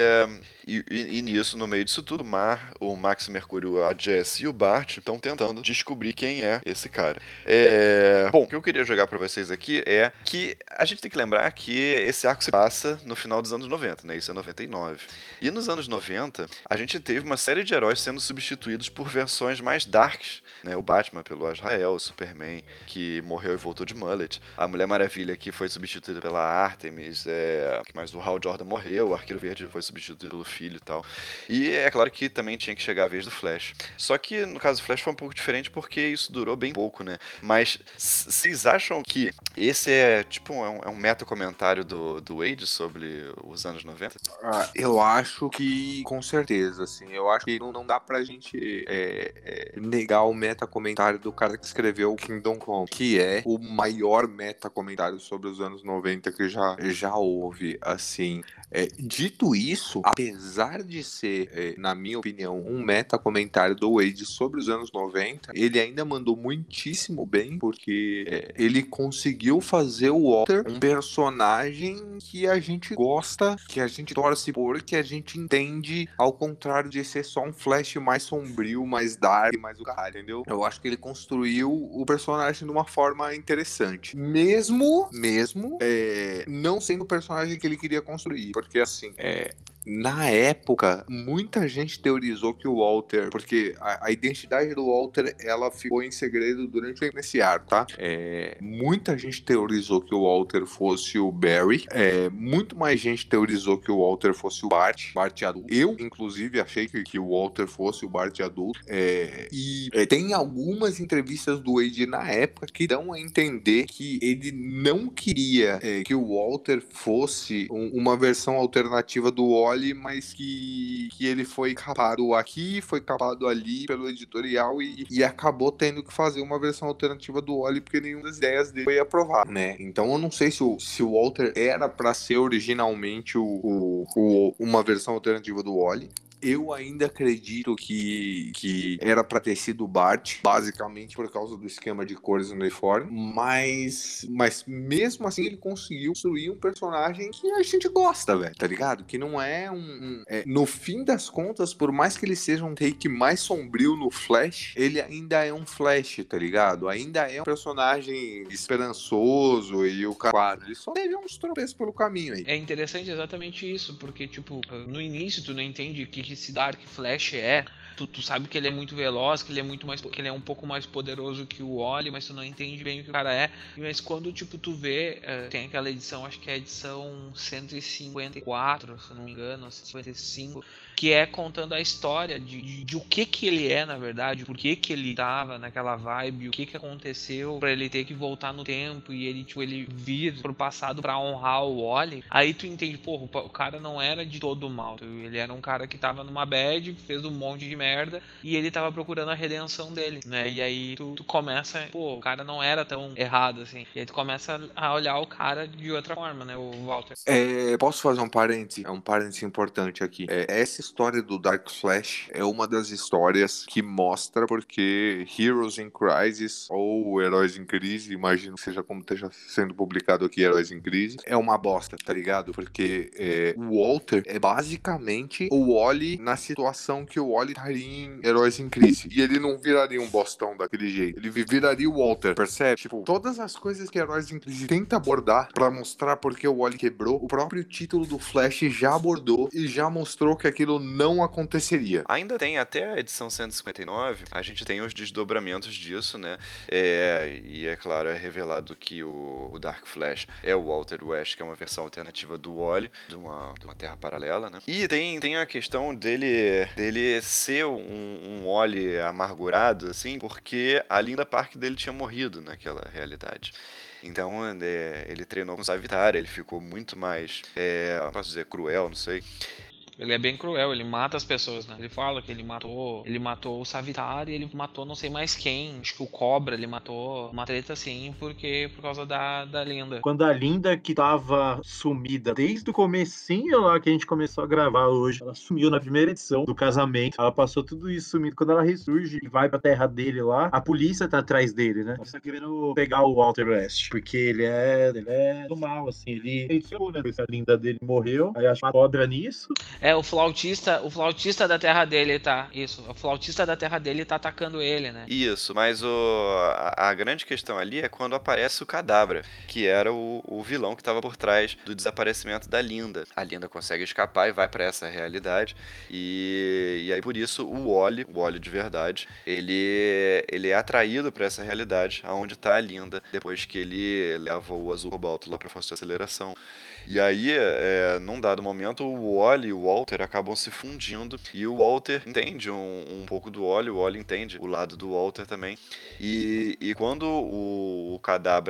B: e, e- nisso, no meio disso tudo, Mar, o Max Mercúrio, a Jess e o Bart estão tentando descobrir quem é esse cara. É, Bom, o que eu queria jogar pra vocês aqui é que a gente tem que lembrar que esse arco se passa no final dos anos 90, né? Isso é 99. E nos anos 90, a gente teve uma série de heróis sendo substituídos por versões mais darks, né? O Batman pelo Azrael, o Superman, que morreu e voltou de mullet, a Mulher Maravilha, que foi substituída pela Artemis, é... mas o Hal Jordan morreu, o Arqueiro Verde foi substituído pelo filho e tal. E é claro que também tinha que chegar a vez do Flash. Só que no caso do Flash foi um pouco diferente porque isso durou bem pouco, né? Mas vocês acham que esse é tipo é um, é um meta comentário do, do Wade sobre os anos 90?
C: Ah, eu acho que, com certeza, assim, eu acho que não, não dá pra gente é, é, negar o meta comentário do cara que escreveu Kingdom Come, que é o maior meta comentário sobre os anos 90 que já, já houve, assim. É, dito isso, apesar de ser, é, na minha opinião, um meta comentário do Wade sobre os anos 90, ele ainda mandou muitíssimo bem, porque é, ele conseguiu fazer o Walter um personagem que a gente gosta, que a gente torce por, que a gente entende, ao contrário de ser só um Flash mais sombrio, mais dark, mais o caralho, entendeu? Eu acho que ele construiu o personagem de uma forma interessante. Mesmo, mesmo, é, não sendo o personagem que ele queria construir. Porque assim, é, na época, muita gente teorizou que o Walter, porque a, a, identidade do Walter ela ficou em segredo durante esse arco, tá? É, muita gente teorizou que o Walter fosse o Barry, é, muito mais gente teorizou que o Walter fosse o Bart, Bart adulto. Eu, inclusive, achei que, que o Walter fosse o Bart adulto. É, e é, tem algumas entrevistas do Wade na época que dão a entender que ele não queria é, que o Walter fosse um, uma versão alternativa do Wally, mas que, que ele foi capado aqui, foi capado ali pelo editorial e, e acabou tendo que fazer uma versão alternativa do Wally porque nenhuma das ideias dele foi aprovada, né? Então eu não sei se o, se o Walter era para ser originalmente o, o, o, uma versão alternativa do Wally, eu ainda acredito que, que era para ter sido o Bart, basicamente por causa do esquema de cores no uniforme, mas, mas mesmo assim ele conseguiu construir um personagem que a gente gosta, velho, tá ligado? Que não é um. um é, no fim das contas, por mais que ele seja um take mais sombrio no Flash, ele ainda é um Flash, tá ligado? Ainda é um personagem esperançoso e o cara. Ele só teve uns tropeços pelo caminho aí.
D: É interessante exatamente isso, porque, tipo, no início tu não entende o que que esse Dark Flash é. Tu, tu, sabe que ele é muito veloz, que ele é muito mais. que ele é um pouco mais poderoso que o Wally, mas tu não entende bem o que o cara é. Mas quando, tipo, tu vê, uh, tem aquela edição, acho que é a edição 154, se não me engano, 55 que é contando a história de, de, de, o que que ele é, na verdade, por que que ele tava naquela vibe, o que que aconteceu para ele ter que voltar no tempo e ele, tipo, ele vir pro passado para honrar o Wally. Aí tu entende, porra, o cara não era de todo mal. Ele era um cara que tava numa bad, fez um monte de merda e ele tava procurando a redenção dele, né? E aí tu, tu começa, pô, o cara não era tão errado assim. E aí tu começa a olhar o cara de outra forma, né, o Walter.
C: É, posso fazer um parêntese? É um parêntese importante aqui. É, essa história do Dark Flash é uma das histórias que mostra porque Heroes in Crisis ou Heróis em Crise, imagino que seja como esteja sendo publicado aqui Heróis em Crise, é uma bosta, tá ligado? Porque é, o Walter é basicamente o Wally na situação que o Wally estaria em Heróis em Crise. E ele não viraria um bostão daquele jeito. Ele viraria o Walter, percebe? Tipo, todas as coisas que Heróis em Crise tenta abordar para mostrar porque o Wally quebrou, o próprio título do Flash já abordou e já mostrou que aquilo não aconteceria.
B: Ainda tem até a edição 159, a gente tem os desdobramentos disso, né? É, e é claro, é revelado que o, o, Dark Flash é o Walter West, que é uma versão alternativa do Wally, de uma, de uma terra paralela, né? E tem, tem a questão dele, dele ser um, um Wally amargurado, assim, porque a Linda Park dele tinha morrido naquela realidade. Então é, ele treinou com Savitar, ele ficou muito mais, é, posso dizer, cruel, não sei.
D: Ele é bem cruel, ele mata as pessoas, né? Ele fala que ele matou. Ele matou o Savitar e ele matou não sei mais quem. Acho que o Cobra ele matou uma treta assim, porque por causa da, da Linda.
E: Quando a Linda que tava sumida desde o comecinho lá que a gente começou a gravar hoje, ela sumiu na primeira edição do casamento. Ela passou tudo isso sumido. Quando ela ressurge e vai pra terra dele lá, a polícia tá atrás dele, né? Você tá querendo pegar o Walter West. Porque ele é. Ele é do mal, assim. Ele. Ele né? A Linda dele morreu. Aí uma cobra nisso.
D: O flautista, o flautista da terra dele tá. Isso, o flautista da terra dele tá atacando ele, né?
B: Isso, mas o, a, a grande questão ali é quando aparece o Cadabra, que era o, o vilão que estava por trás do desaparecimento da Linda. A Linda consegue escapar e vai para essa realidade. E, e aí por isso o Wally, o Wally de verdade, ele, ele é atraído para essa realidade, aonde tá a Linda, depois que ele leva o azul cobalto lá pra força de aceleração. E aí, é, num dado momento, o Wally e o Walter acabam se fundindo. E o Walter entende um, um pouco do Wally, o Wally entende o lado do Walter também. E, e quando o, o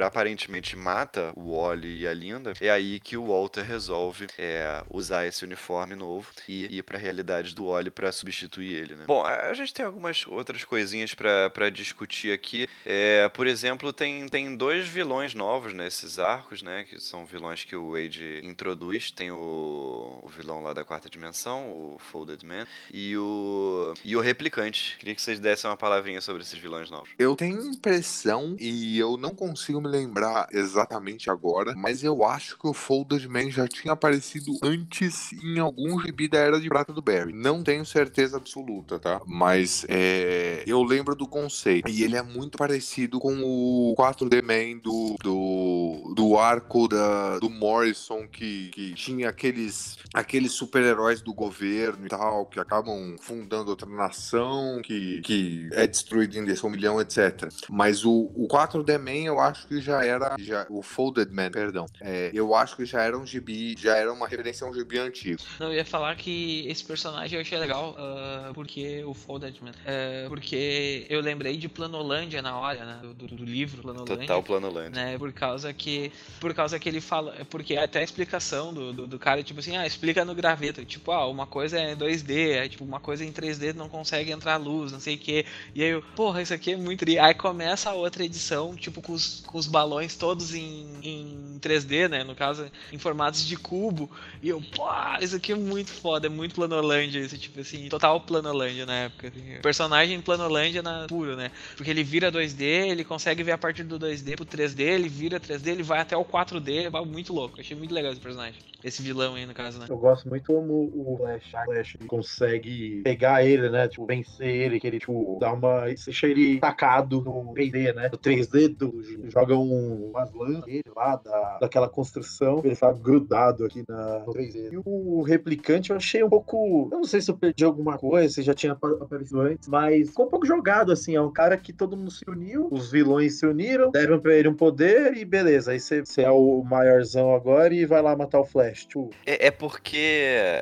B: aparentemente mata o Wally e a Linda, é aí que o Walter resolve é, usar esse uniforme novo e ir pra realidade do Wally para substituir ele, né? Bom, a gente tem algumas outras coisinhas para discutir aqui. É, por exemplo, tem, tem dois vilões novos nesses arcos, né? Que são vilões que o Wade introduz. Tem o, o vilão lá da quarta dimensão, o Folded Man, e o, e o replicante. Queria que vocês dessem uma palavrinha sobre esses vilões novos.
C: Eu tenho impressão, e eu não consigo me lembrar exatamente agora, mas eu acho que o Folded Man já tinha aparecido antes em algum gibi da Era de Prata do Barry. Não tenho certeza absoluta, tá? Mas é, eu lembro do conceito. E ele é muito parecido com o 4D Man do, do, do arco da, do Morrison, que, que tinha aqueles, aqueles super-heróis do governo e tal, que acabam fundando outra nação, que, que é destruído em desse um milhão, etc. Mas o, o 4D Man eu acho que já era. Já, o Folded Man, perdão. É, eu acho que já era um gibi, já era uma referência a um gibi antigo.
D: Não, eu ia falar que esse personagem eu achei legal, uh, porque o Folded Man. Uh, porque eu lembrei de Planolândia na hora, né? Do, do, do livro Planolândia.
B: Total Planolândia.
D: Né, por causa que. Por causa que ele fala. Porque até explicação do, do, do cara, tipo assim, ah, explica no graveto. Tipo, ah, uma coisa é 2D, é tipo, uma coisa em 3D não consegue entrar luz, não sei o que. E aí eu, porra, isso aqui é muito. Aí começa a outra edição, tipo, com os, com os balões todos em, em 3D, né? No caso, em formatos de cubo. E eu, pô, isso aqui é muito foda, é muito Planolândia, isso, tipo assim, total Planolândia na época. Assim. Personagem Planolândia na puro, né? Porque ele vira 2D, ele consegue ver a partir do 2D pro 3D, ele vira 3D, ele vai até o 4D, é muito louco. Achei muito legal esse personagem. Esse vilão aí, no caso, né?
E: Eu gosto muito como o Flash, Flash consegue pegar ele, né? Tipo, vencer ele, que ele, tipo, dá uma. deixa ele tacado no 3D, né? No 3D, do, joga um, umas dele lá da, daquela construção, ele fica grudado aqui na, no 3D. E o replicante eu achei um pouco. Eu não sei se eu perdi alguma coisa, se já tinha apa- aparecido antes, mas ficou um pouco jogado, assim. É um cara que todo mundo se uniu, os vilões se uniram, deram pra ele um poder e beleza. Aí você é o maiorzão agora e vai lá matar o Flash. Tipo,
B: É, é porque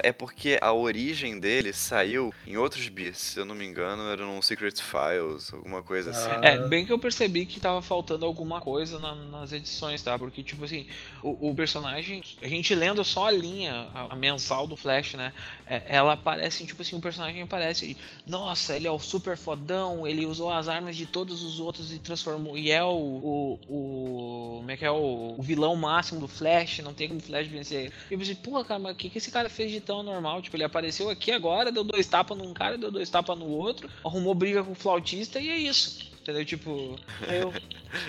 B: é porque a origem dele saiu em outros bis, se eu não me engano, era num Secret Files, alguma coisa assim.
E: Ah.
D: É, bem que eu percebi que tava faltando alguma coisa na- nas edições, tá? Porque, tipo assim, o, o personagem, a gente lendo só a linha, a, a mensal do Flash, né? é, ela parece, tipo assim, o personagem parece, nossa, ele é o super fodão, ele usou as armas de todos os outros e transformou, e é o, o, o como é que é, o, o vilão máximo do Flash, não tem como o Flash vencer. E eu pensei, porra, cara, mas o que, que esse cara fez de tão normal? Tipo, ele apareceu aqui agora, deu dois tapas num cara, deu dois tapas no outro, arrumou briga com o flautista e é isso. Entendeu? Tipo, eu.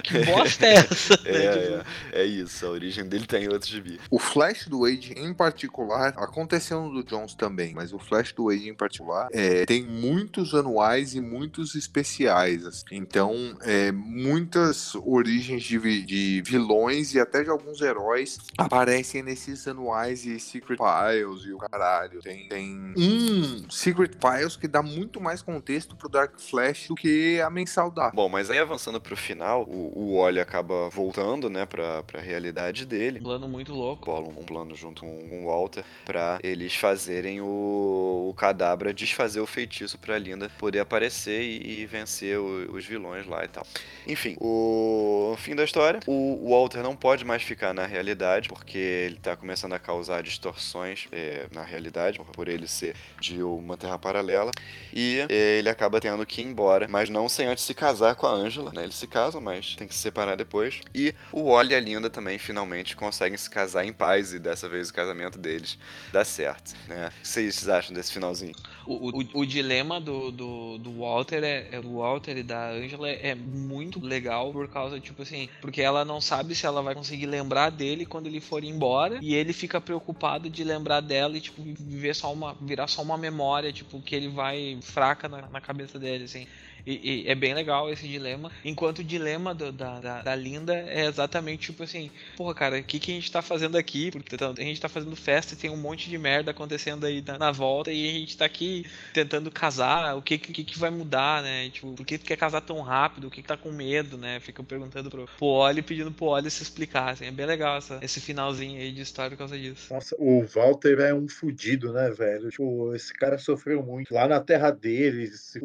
D: Que bosta é essa? né?
B: É,
D: Tipo,
B: é, é isso, a origem dele tá em outro gibi.
C: O Flash do Wade, em particular, aconteceu no do Jones também, mas o Flash do Wade, em particular, é, tem muitos anuais e muitos especiais. assim. Então, é, muitas origens de, de vilões e até de alguns heróis aparecem nesses anuais e Secret Files e o caralho. Tem, tem um Secret Files que dá muito mais contexto pro Dark Flash do que a mensal dá.
B: Bom, mas aí avançando pro final, o, o Wally acaba voltando, né, pra, pra realidade dele.
D: um plano muito louco.
B: bolam um plano junto com o Walter pra eles fazerem o, o cadabra desfazer o feitiço pra Linda poder aparecer e, e vencer o- os vilões lá e tal. Enfim, o fim da história, o Walter não pode mais ficar na realidade porque ele tá começando a causar distorções é, na realidade por- por ele ser de uma terra paralela e é, ele acaba tendo que ir embora, mas não sem antes se casar com a Angela, né? Eles se casam, mas tem que se separar depois. E o Wally e a Linda também finalmente conseguem se casar em paz e dessa vez o casamento deles dá certo, né? O que vocês acham desse finalzinho?
D: O, o, o dilema do, do, do Walter é, é- do Walter e da Angela é muito legal por causa, tipo assim, porque ela não sabe se ela vai conseguir lembrar dele quando ele for embora, e ele fica preocupado de lembrar dela e, tipo, viver só uma. virar só uma memória, tipo, que ele vai fraca na, na cabeça dele, assim. E, e é bem legal esse dilema. Enquanto o dilema do- da, da, da Linda é exatamente tipo assim: porra, cara, o que, que a gente tá fazendo aqui? Porque tá- a gente tá fazendo festa e tem um monte de merda acontecendo aí na, na volta e a gente tá aqui tentando casar. O que, que, que vai mudar, né? Tipo, por que tu quer casar tão rápido? O que, que tá com medo, né? Fica perguntando pro, pro Oli pedindo pro Oli se explicar. Assim. É bem legal essa, esse finalzinho aí de história por causa disso.
E: Nossa, o Walter é um fudido, né, velho? Tipo, esse cara sofreu muito. Lá na terra dele, se.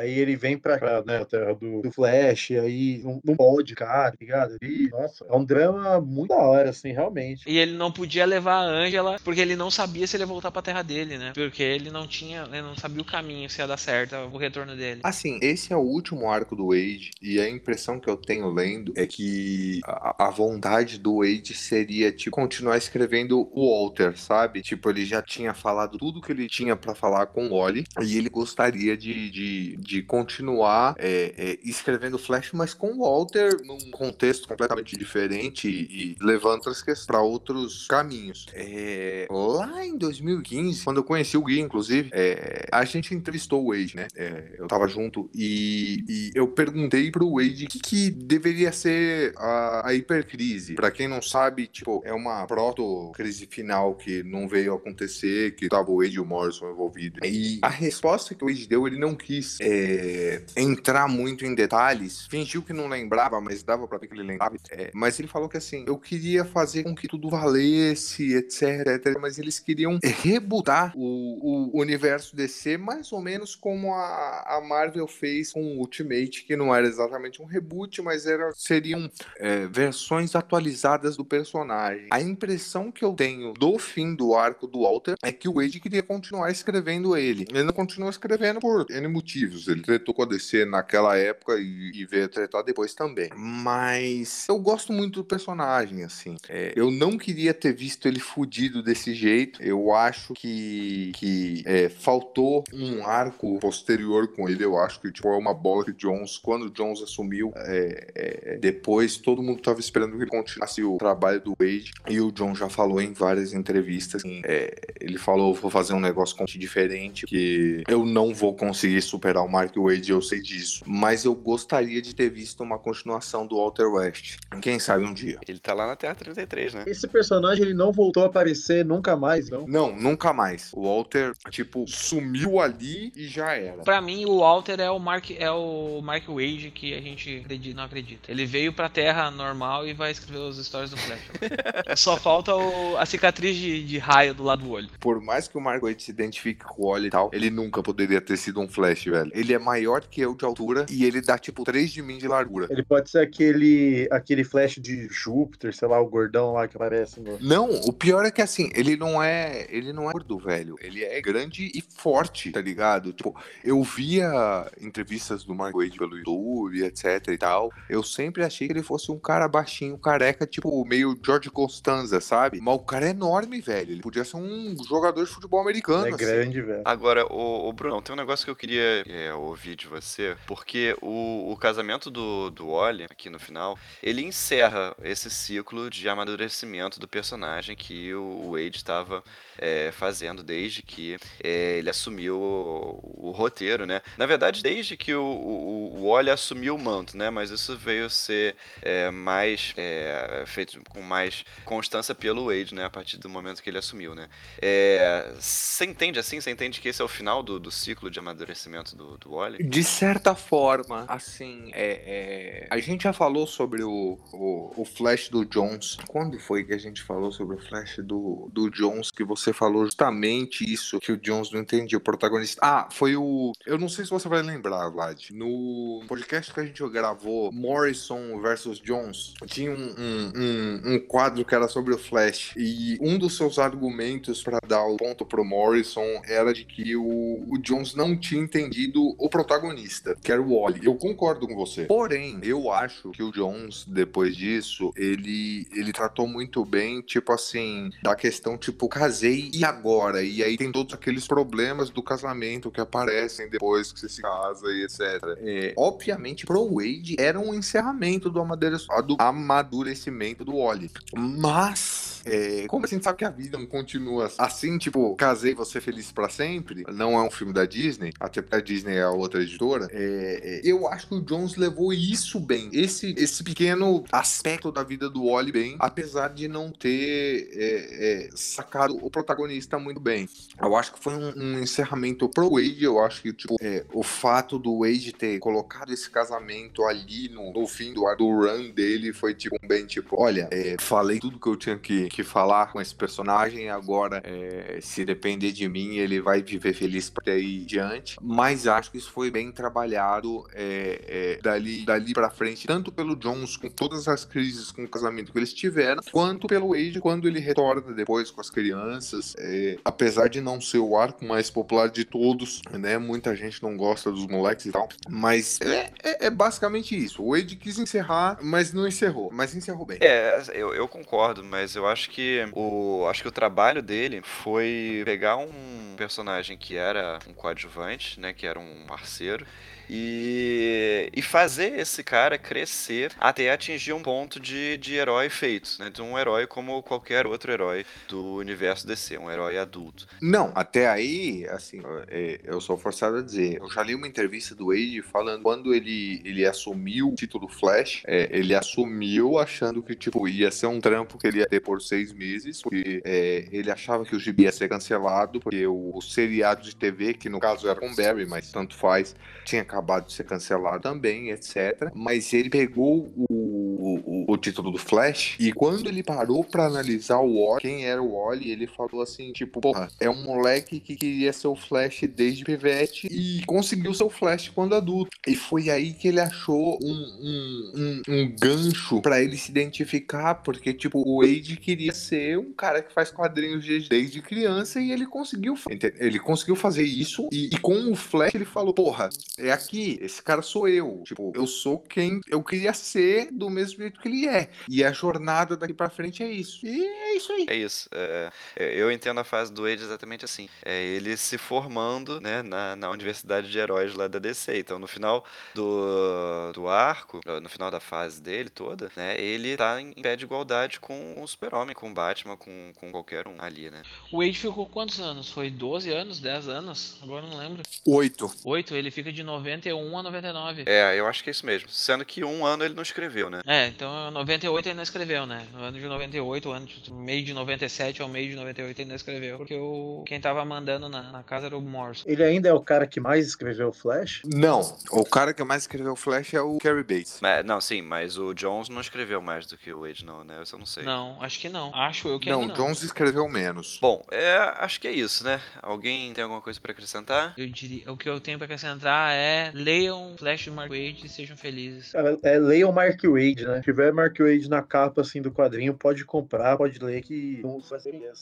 E: Aí ele vem pra cá, né, a terra do, do Flash, aí não, não pode, cara, tá ligado? E, nossa, é um drama muito da hora, assim, realmente.
D: E ele não podia levar a Angela porque ele não sabia se ele ia voltar pra terra dele, né? Porque ele não tinha, ele não sabia o caminho se ia dar certo o retorno dele.
C: Assim, esse é o último arco do Wade, e a impressão que eu tenho lendo é que a, a vontade do Wade seria, tipo, continuar escrevendo o Walter, sabe? Tipo, ele já tinha falado tudo que ele tinha pra falar com o Wally, e ele gostaria de, de, de continuar é, é, escrevendo Flash, mas com Walter num contexto completamente diferente e, levando outras questões para outros caminhos. É, lá em 2015, quando eu conheci o Gui, inclusive, é, a gente entrevistou o Wade, né? É, eu tava junto e, e eu perguntei pro Wade o que, que deveria ser a, a hipercrise. Pra quem não sabe, tipo, é uma proto-crise final que não veio acontecer, que tava o Wade e o Morrison envolvidos. E a resposta que o Wade deu, ele não quis é, entrar muito em detalhes, fingiu que não lembrava, mas dava pra ver que ele lembrava. É, mas ele falou que assim, eu queria fazer com que tudo valesse, etc, etc. Mas eles queriam rebutar o, o universo DC mais ou menos como a, a Marvel fez com o Ultimate, que não era exatamente um reboot, mas era, seriam é, versões atualizadas do personagem. A impressão que eu tenho do fim do arco do Walter é que o Wade queria continuar escrevendo ele. Ele não continuou escrevendo por N motivos. Ele tretou com a DC naquela época e, e veio a depois também. Mas eu gosto muito do personagem, assim. É, eu não queria ter visto ele fudido desse jeito. Eu acho que, que é, faltou um arco posterior com ele. Eu acho que tipo, é uma bola que Jones, quando Jones assumiu, é, é, depois todo mundo tava esperando que ele continuasse o trabalho do Wade. E o John já falou em várias entrevistas. assim, ele falou: vou fazer um negócio completamente diferente, que eu não vou conseguir superar o Mark Wade, eu sei disso. Mas eu gostaria de ter visto uma continuação do Walter West. Quem sabe um dia.
B: Ele tá lá na Terra 33, né?
E: Esse personagem, ele não voltou a aparecer nunca mais, não?
C: Não, nunca mais. O Walter, tipo, sumiu ali e já era.
D: Pra mim, o Walter é o Mark, é o Mark Wade que a gente acredita, não acredita. Ele veio pra Terra normal e vai escrever as histórias do Flash. Só falta o- a cicatriz de, de raio do lado do olho.
C: Por mais que o Mark Wade se identifique com o Wally e tal, ele nunca poderia ter sido um Flash, velho. Ele é maior que eu de altura e ele dá, tipo, 3 de mim de largura.
E: Ele pode ser aquele, aquele flash de Júpiter, sei lá, o gordão lá que aparece no.
C: Não, o pior é que assim, ele não é. Ele não é gordo, velho. Ele é grande e forte, tá ligado? Tipo, eu via entrevistas do Mark Wade pelo YouTube, etc e tal. Eu sempre achei que ele fosse um cara baixinho, careca, tipo, meio George Costanza, sabe? Mas o cara é enorme, velho. Ele podia ser um jogador de futebol americano.
E: É
C: assim.
E: grande, velho.
B: Agora, o, o Bruno, tem um negócio que eu queria é, ouvir de você, porque o, o casamento do, do Wally, aqui no final, ele encerra esse ciclo de amadurecimento do personagem que o Wade estava é, fazendo desde que é, ele assumiu o, o roteiro, né? Na verdade, desde que o, o, o Wally assumiu o manto, né? Mas isso veio ser é, mais é, feito com mais constância pelo Wade, né? A partir do momento que ele assumiu, né? É, Você entende assim? Você entende que esse é o final do, do ciclo de amadurecimento do, do Wally?
C: De certa forma, assim, é, é, a gente já falou sobre o, o, o Flash do Jones. Quando foi que a gente falou sobre o Flash do, do Jones? Que você falou justamente isso, que o Jones não entendia, o protagonista. Ah, foi o. Eu não sei se você vai lembrar, Vlad. No podcast que a gente gravou, Morrison versus Jones, tinha um, um, um, um quadro que era sobre o Flash. E um dos seus argumentos para dar o ponto pro Morrison era de que o, o Jones não tinha entendido o protagonista, que era o Wally. Eu concordo com você. Porém, eu acho que o Jones, depois disso, ele, ele tratou muito bem, tipo assim, da questão, tipo, casei e agora? E aí tem todos aqueles problemas do casamento que aparecem depois que você se casa e etc. É, obviamente, pro Wade era um encerramento do amadurecimento do Wally. Mas é, como a gente sabe que a vida não continua assim, tipo, casei você feliz pra sempre, não é um filme da Disney, até porque a Disney é a outra editora, é, é, eu acho que o Jones levou isso bem, esse, esse pequeno aspecto da vida do Wally bem, apesar de não ter é, é, sacado o protagonista muito bem. Eu acho que foi um, um encerramento pro Wade, eu acho que, tipo, o fato do Wade ter colocado esse casamento ali no, no fim do, do run dele foi, tipo, bem, tipo, olha, falei tudo que eu tinha que, que falar com esse personagem, agora, é, se depender de mim, ele vai viver feliz por aí diante, mas acho que isso foi bem trabalhado é, é, dali, dali pra frente, tanto pelo Jones, com todas as crises com o casamento que eles tiveram, quanto pelo Wade, quando ele retorna depois com as crianças, é, apesar de não ser o arco mais popular de todos, né, muita gente não gosta dos moleques e tal, mas é, é, é basicamente isso, o Wade quis encerrar, mas não encerrou, mas encerrou bem.
B: É, eu, eu concordo, mas eu acho que o acho que o trabalho dele foi pegar um personagem que era um coadjuvante, né, que era um parceiro e, e fazer esse cara crescer até atingir um ponto de, de herói feito, né? De um herói como qualquer outro herói do universo DC, um herói adulto.
C: Não, até aí, assim, é, eu sou forçado a dizer, eu já li uma entrevista do Wade falando quando ele, ele assumiu o título Flash, é, ele assumiu achando que, tipo, ia ser um trampo que ele ia ter por seis meses, porque é, ele achava que o gibi ia ser cancelado, porque o, o seriado de TV, que no caso era com Barry, mas tanto faz, tinha acabado de ser cancelado também, etc. Mas ele pegou o, o, o título do Flash e quando ele parou pra analisar o Wally, quem era o Wally, ele falou assim, tipo, porra, é um moleque que queria ser o Flash desde pivete e conseguiu ser o Flash quando adulto. E foi aí que ele achou um, um, um, um gancho pra ele se identificar, porque, tipo, o Wade queria ser um cara que faz quadrinhos desde criança e ele conseguiu. Ele conseguiu fazer isso e, e com o Flash ele falou, porra, é aqui, esse cara sou eu. Tipo, eu sou quem eu queria ser do mesmo jeito que ele é. E a jornada daqui pra frente é isso. E é isso aí.
B: É isso. é, é, eu entendo a fase do Wade exatamente assim. É ele se formando né, na, na Universidade de Heróis lá da DC. Então, no final do, do arco, no final da fase dele toda, né, ele tá em pé de igualdade com o Super-Homem, com o Batman, com, com qualquer um ali, né?
D: O Wade ficou quantos anos? Foi 12 anos? 10 anos? Agora eu não lembro.
C: Oito.
D: 8, ele fica de 91 a 99.
B: É, eu acho que é isso mesmo. Sendo que um ano ele não escreveu, né?
D: É, então 98 ele não escreveu, né? No ano de 98, ano de meio de 97 ao meio de 98 ele não escreveu. Porque o, quem tava mandando na, na casa era o Morrison.
E: Ele ainda é o cara que mais escreveu Flash?
C: Não, o cara que mais escreveu Flash é o Carrie Bates.
B: Mas, não, sim, mas o Jones não escreveu mais do que o Wade, não, né? Isso eu não sei.
D: Não, acho que não. Acho eu que
C: Não,
D: não.
C: Jones escreveu menos.
B: Bom, é, acho que é isso, né? Alguém tem alguma coisa pra acrescentar?
D: Eu diria, o que eu tenho pra acrescentar é leiam Flash do Mark Wade e sejam felizes.
E: Cara, é, leiam Mark Wade, né? Se tiver Mark Wade na capa assim do quadrinho, pode comprar, pode ler que não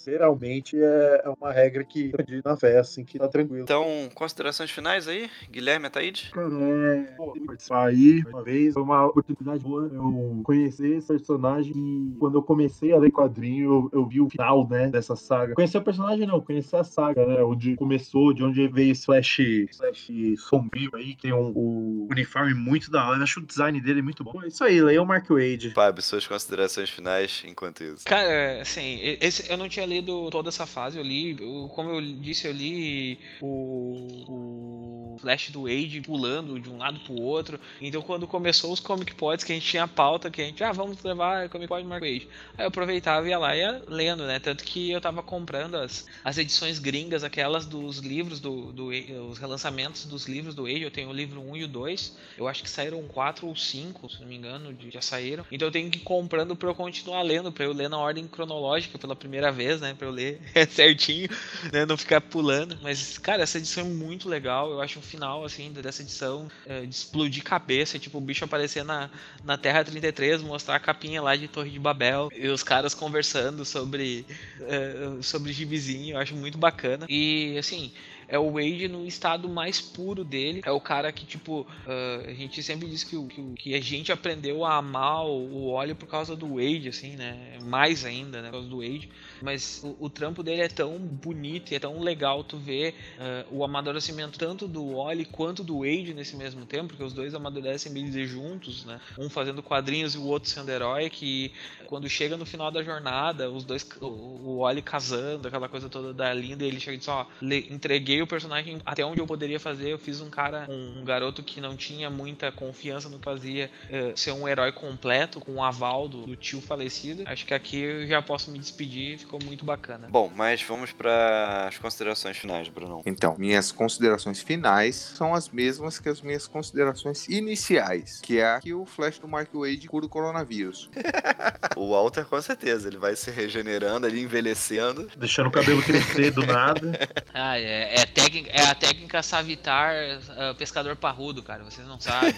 E: geralmente é é uma regra que na fé, assim, que tá tranquilo.
B: Então, considerações finais aí? Guilherme Ataíde?
E: Cara, é, pô, participar aí uma vez foi uma oportunidade boa eu conhecer esse personagem e quando eu comecei a ler quadrinho eu, eu vi o final, né, dessa saga. Conhecer o personagem não, conhecer a saga, né, onde começou, de onde veio esse Flash, Flash sombrio aí, que tem um, um uniforme muito da hora, eu acho o design dele muito bom. É isso aí, leia o Mark Wade.
B: Fábio, suas considerações finais enquanto isso.
D: Cara, assim, esse, eu não tinha lido toda essa fase, eu li, eu- como eu disse, eu li o, o Flash do Wade pulando de um lado pro outro. Então quando começou os Comic Pods, que a gente tinha pauta, que a gente, ah, vamos levar Comic Pod Mark Wade. Aí eu aproveitava e ia lá e ia lendo, né? Tanto que eu tava comprando as, as edições gringas, aquelas dos livros do, do Wade, os relançamentos dos livros do Wade. Eu tenho o livro 1 e o 2. Eu acho que saíram 4 ou 5, se não me engano, já saíram. Então eu tenho que ir comprando pra eu continuar lendo, pra eu ler na ordem cronológica pela primeira vez, né? Pra eu ler certinho, né? Não ficar pulando. Mas, cara, essa edição é muito legal. Eu acho o final, assim, dessa edição é, de explodir cabeça. Tipo, o bicho aparecer na, na Terra 33, mostrar a capinha lá de Torre de Babel. E os caras conversando sobre, é, sobre gibizinho. Eu acho muito bacana. E, assim, é o Wade no estado mais puro dele. É o cara que, tipo, uh, a gente sempre diz que, que, que, a gente aprendeu a amar o, óleo por causa do Wade, assim, né? Mais ainda, né? Por causa do Wade. Mas o, o trampo dele é tão bonito e é tão legal tu ver uh, o amadurecimento tanto do Wally quanto do Wade nesse mesmo tempo, porque os dois amadurecem bem dizer juntos, né? Um fazendo quadrinhos e o outro sendo herói, que quando chega no final da jornada, os dois, o Wally casando, aquela coisa toda da linda, ele chega e diz, ó, entreguei o personagem até onde eu poderia fazer, eu fiz um cara, um, garoto que não tinha muita confiança no que fazia, uh, ser um herói completo, com o aval do, do tio falecido. Acho que aqui eu já posso me despedir, ficou muito bacana.
B: Bom, mas vamos para as considerações finais, Bruno.
C: Então, minhas considerações finais são as mesmas que as minhas considerações iniciais, que é que o Flash do Mark Wade cura o coronavírus.
B: o Walter, com certeza, ele vai se regenerando, ali envelhecendo.
E: Deixando o cabelo crescer do nada.
D: Ah, é, é, técnica, é a técnica Savitar uh, pescador parrudo, cara, vocês não sabem.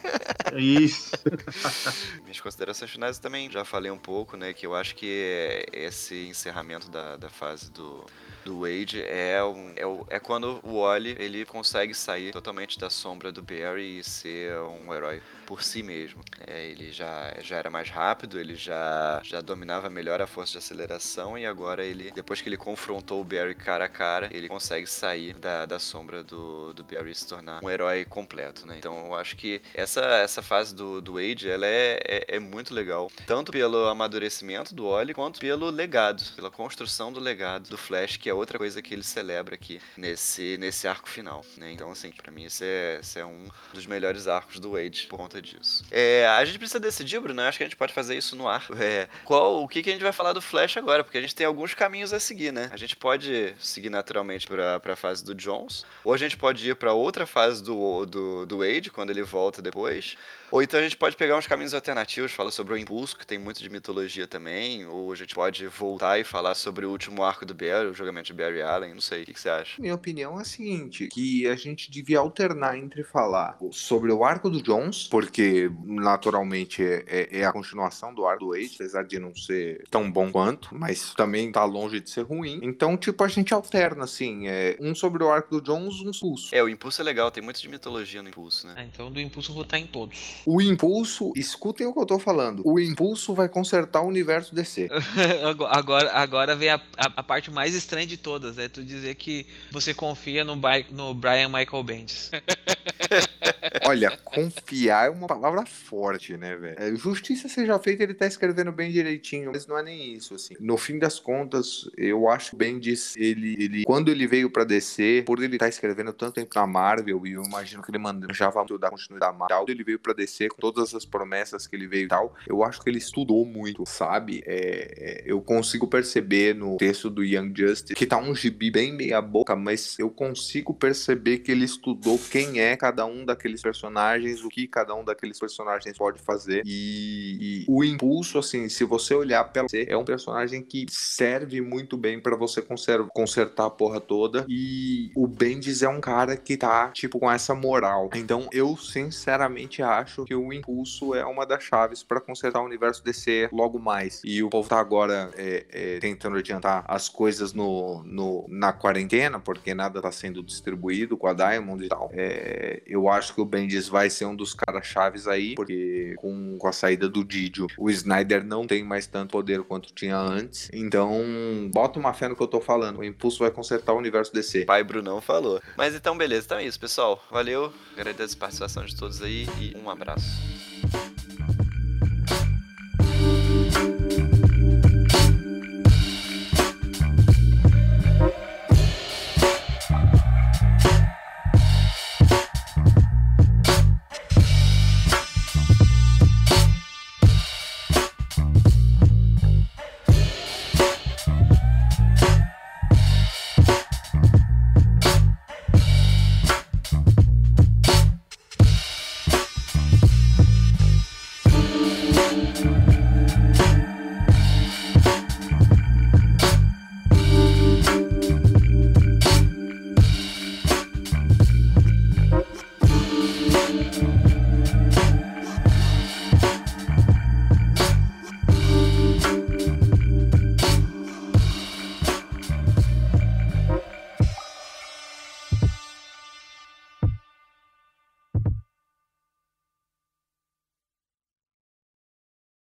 E: Isso.
B: Minhas considerações finais eu também já falei um pouco, né? Que eu acho que esse encerramento da, da fase do, do Wade é, um, é, é quando o Wally ele consegue sair totalmente da sombra do Barry e ser um herói por si mesmo. É, ele já, já era mais rápido, ele já, já dominava melhor a força de aceleração e agora ele, depois que ele confrontou o Barry cara a cara, ele consegue sair da, da sombra do, do Barry e se tornar um herói completo, né? Então eu acho que essa, essa fase do, do Wade, ela é, é, é muito legal, tanto pelo amadurecimento do Wally, quanto pelo legado, pela construção do legado do Flash, que é outra coisa que ele celebra aqui nesse, nesse arco final, né? Então assim, para mim esse é, esse é um dos melhores arcos do Wade por conta disso. É, a gente precisa decidir, Bruno, acho que a gente pode fazer isso no ar. É, qual, o que, que a gente vai falar do Flash agora? Porque a gente tem alguns caminhos a seguir, né? A gente pode seguir naturalmente pra, pra fase do Jones, ou a gente pode ir para outra fase do, do, do Wade, quando ele volta depois, ou então a gente pode pegar uns caminhos alternativos, falar sobre o Impulso, que tem muito de mitologia também, ou a gente pode voltar e falar sobre o último arco do Barry, o julgamento de Barry Allen, não sei, o que, que você acha?
C: Minha opinião é a seguinte, que a gente devia alternar entre falar sobre o arco do Jones, porque naturalmente é, é, é a continuação do arco do Wade, apesar de não ser tão bom quanto, mas também tá longe de ser ruim. Então, tipo, a gente alterna, assim, é, um sobre o arco do Jones, um Impulso.
B: É, o Impulso é legal, tem muito de mitologia no Impulso, né?
D: É, então do Impulso eu vou estar em todos.
C: O impulso, escutem o que eu tô falando. O impulso vai consertar o universo DC.
D: agora, agora vem a, a, a, parte mais estranha de todas, é tu dizer que você confia no, no Brian Michael Bendis.
C: Olha, confiar é uma palavra forte, né, velho? É, justiça seja feita, ele tá escrevendo bem direitinho, mas não é nem isso, assim. No fim das contas, eu acho que Bendis, ele, ele quando ele veio pra DC, por ele tá escrevendo tanto tempo na Marvel, e eu imagino que ele manjava muito da continuidade da Marvel, ele veio pra DC com todas as promessas que ele veio e tal, eu acho que ele estudou muito, sabe? É, é, eu consigo perceber no texto do Young Justice que tá um gibi bem meia boca, mas eu consigo perceber que ele estudou quem é cada um daqueles personagens, o que cada um daqueles personagens pode fazer e, e o impulso, assim, se você olhar pela é um personagem que serve muito bem para você consertar a porra toda e o Bendis é um cara que tá, tipo, com essa moral. Então eu sinceramente acho que o impulso é uma das chaves para consertar o universo DC logo mais. E o povo tá agora é, é, tentando adiantar as coisas no, no, na quarentena, porque nada tá sendo distribuído com a Diamond e tal. É, eu acho que o Bendis vai ser um dos caras chaves aí, porque com, com a saída do Didio, o Snyder não tem mais tanto poder quanto tinha antes. Então, bota uma fé no que eu tô falando. O impulso vai consertar o universo DC.
B: Pai Brunão falou. Mas então, beleza. Então é isso, pessoal. Valeu. Agradeço a participação de todos aí e um abraço.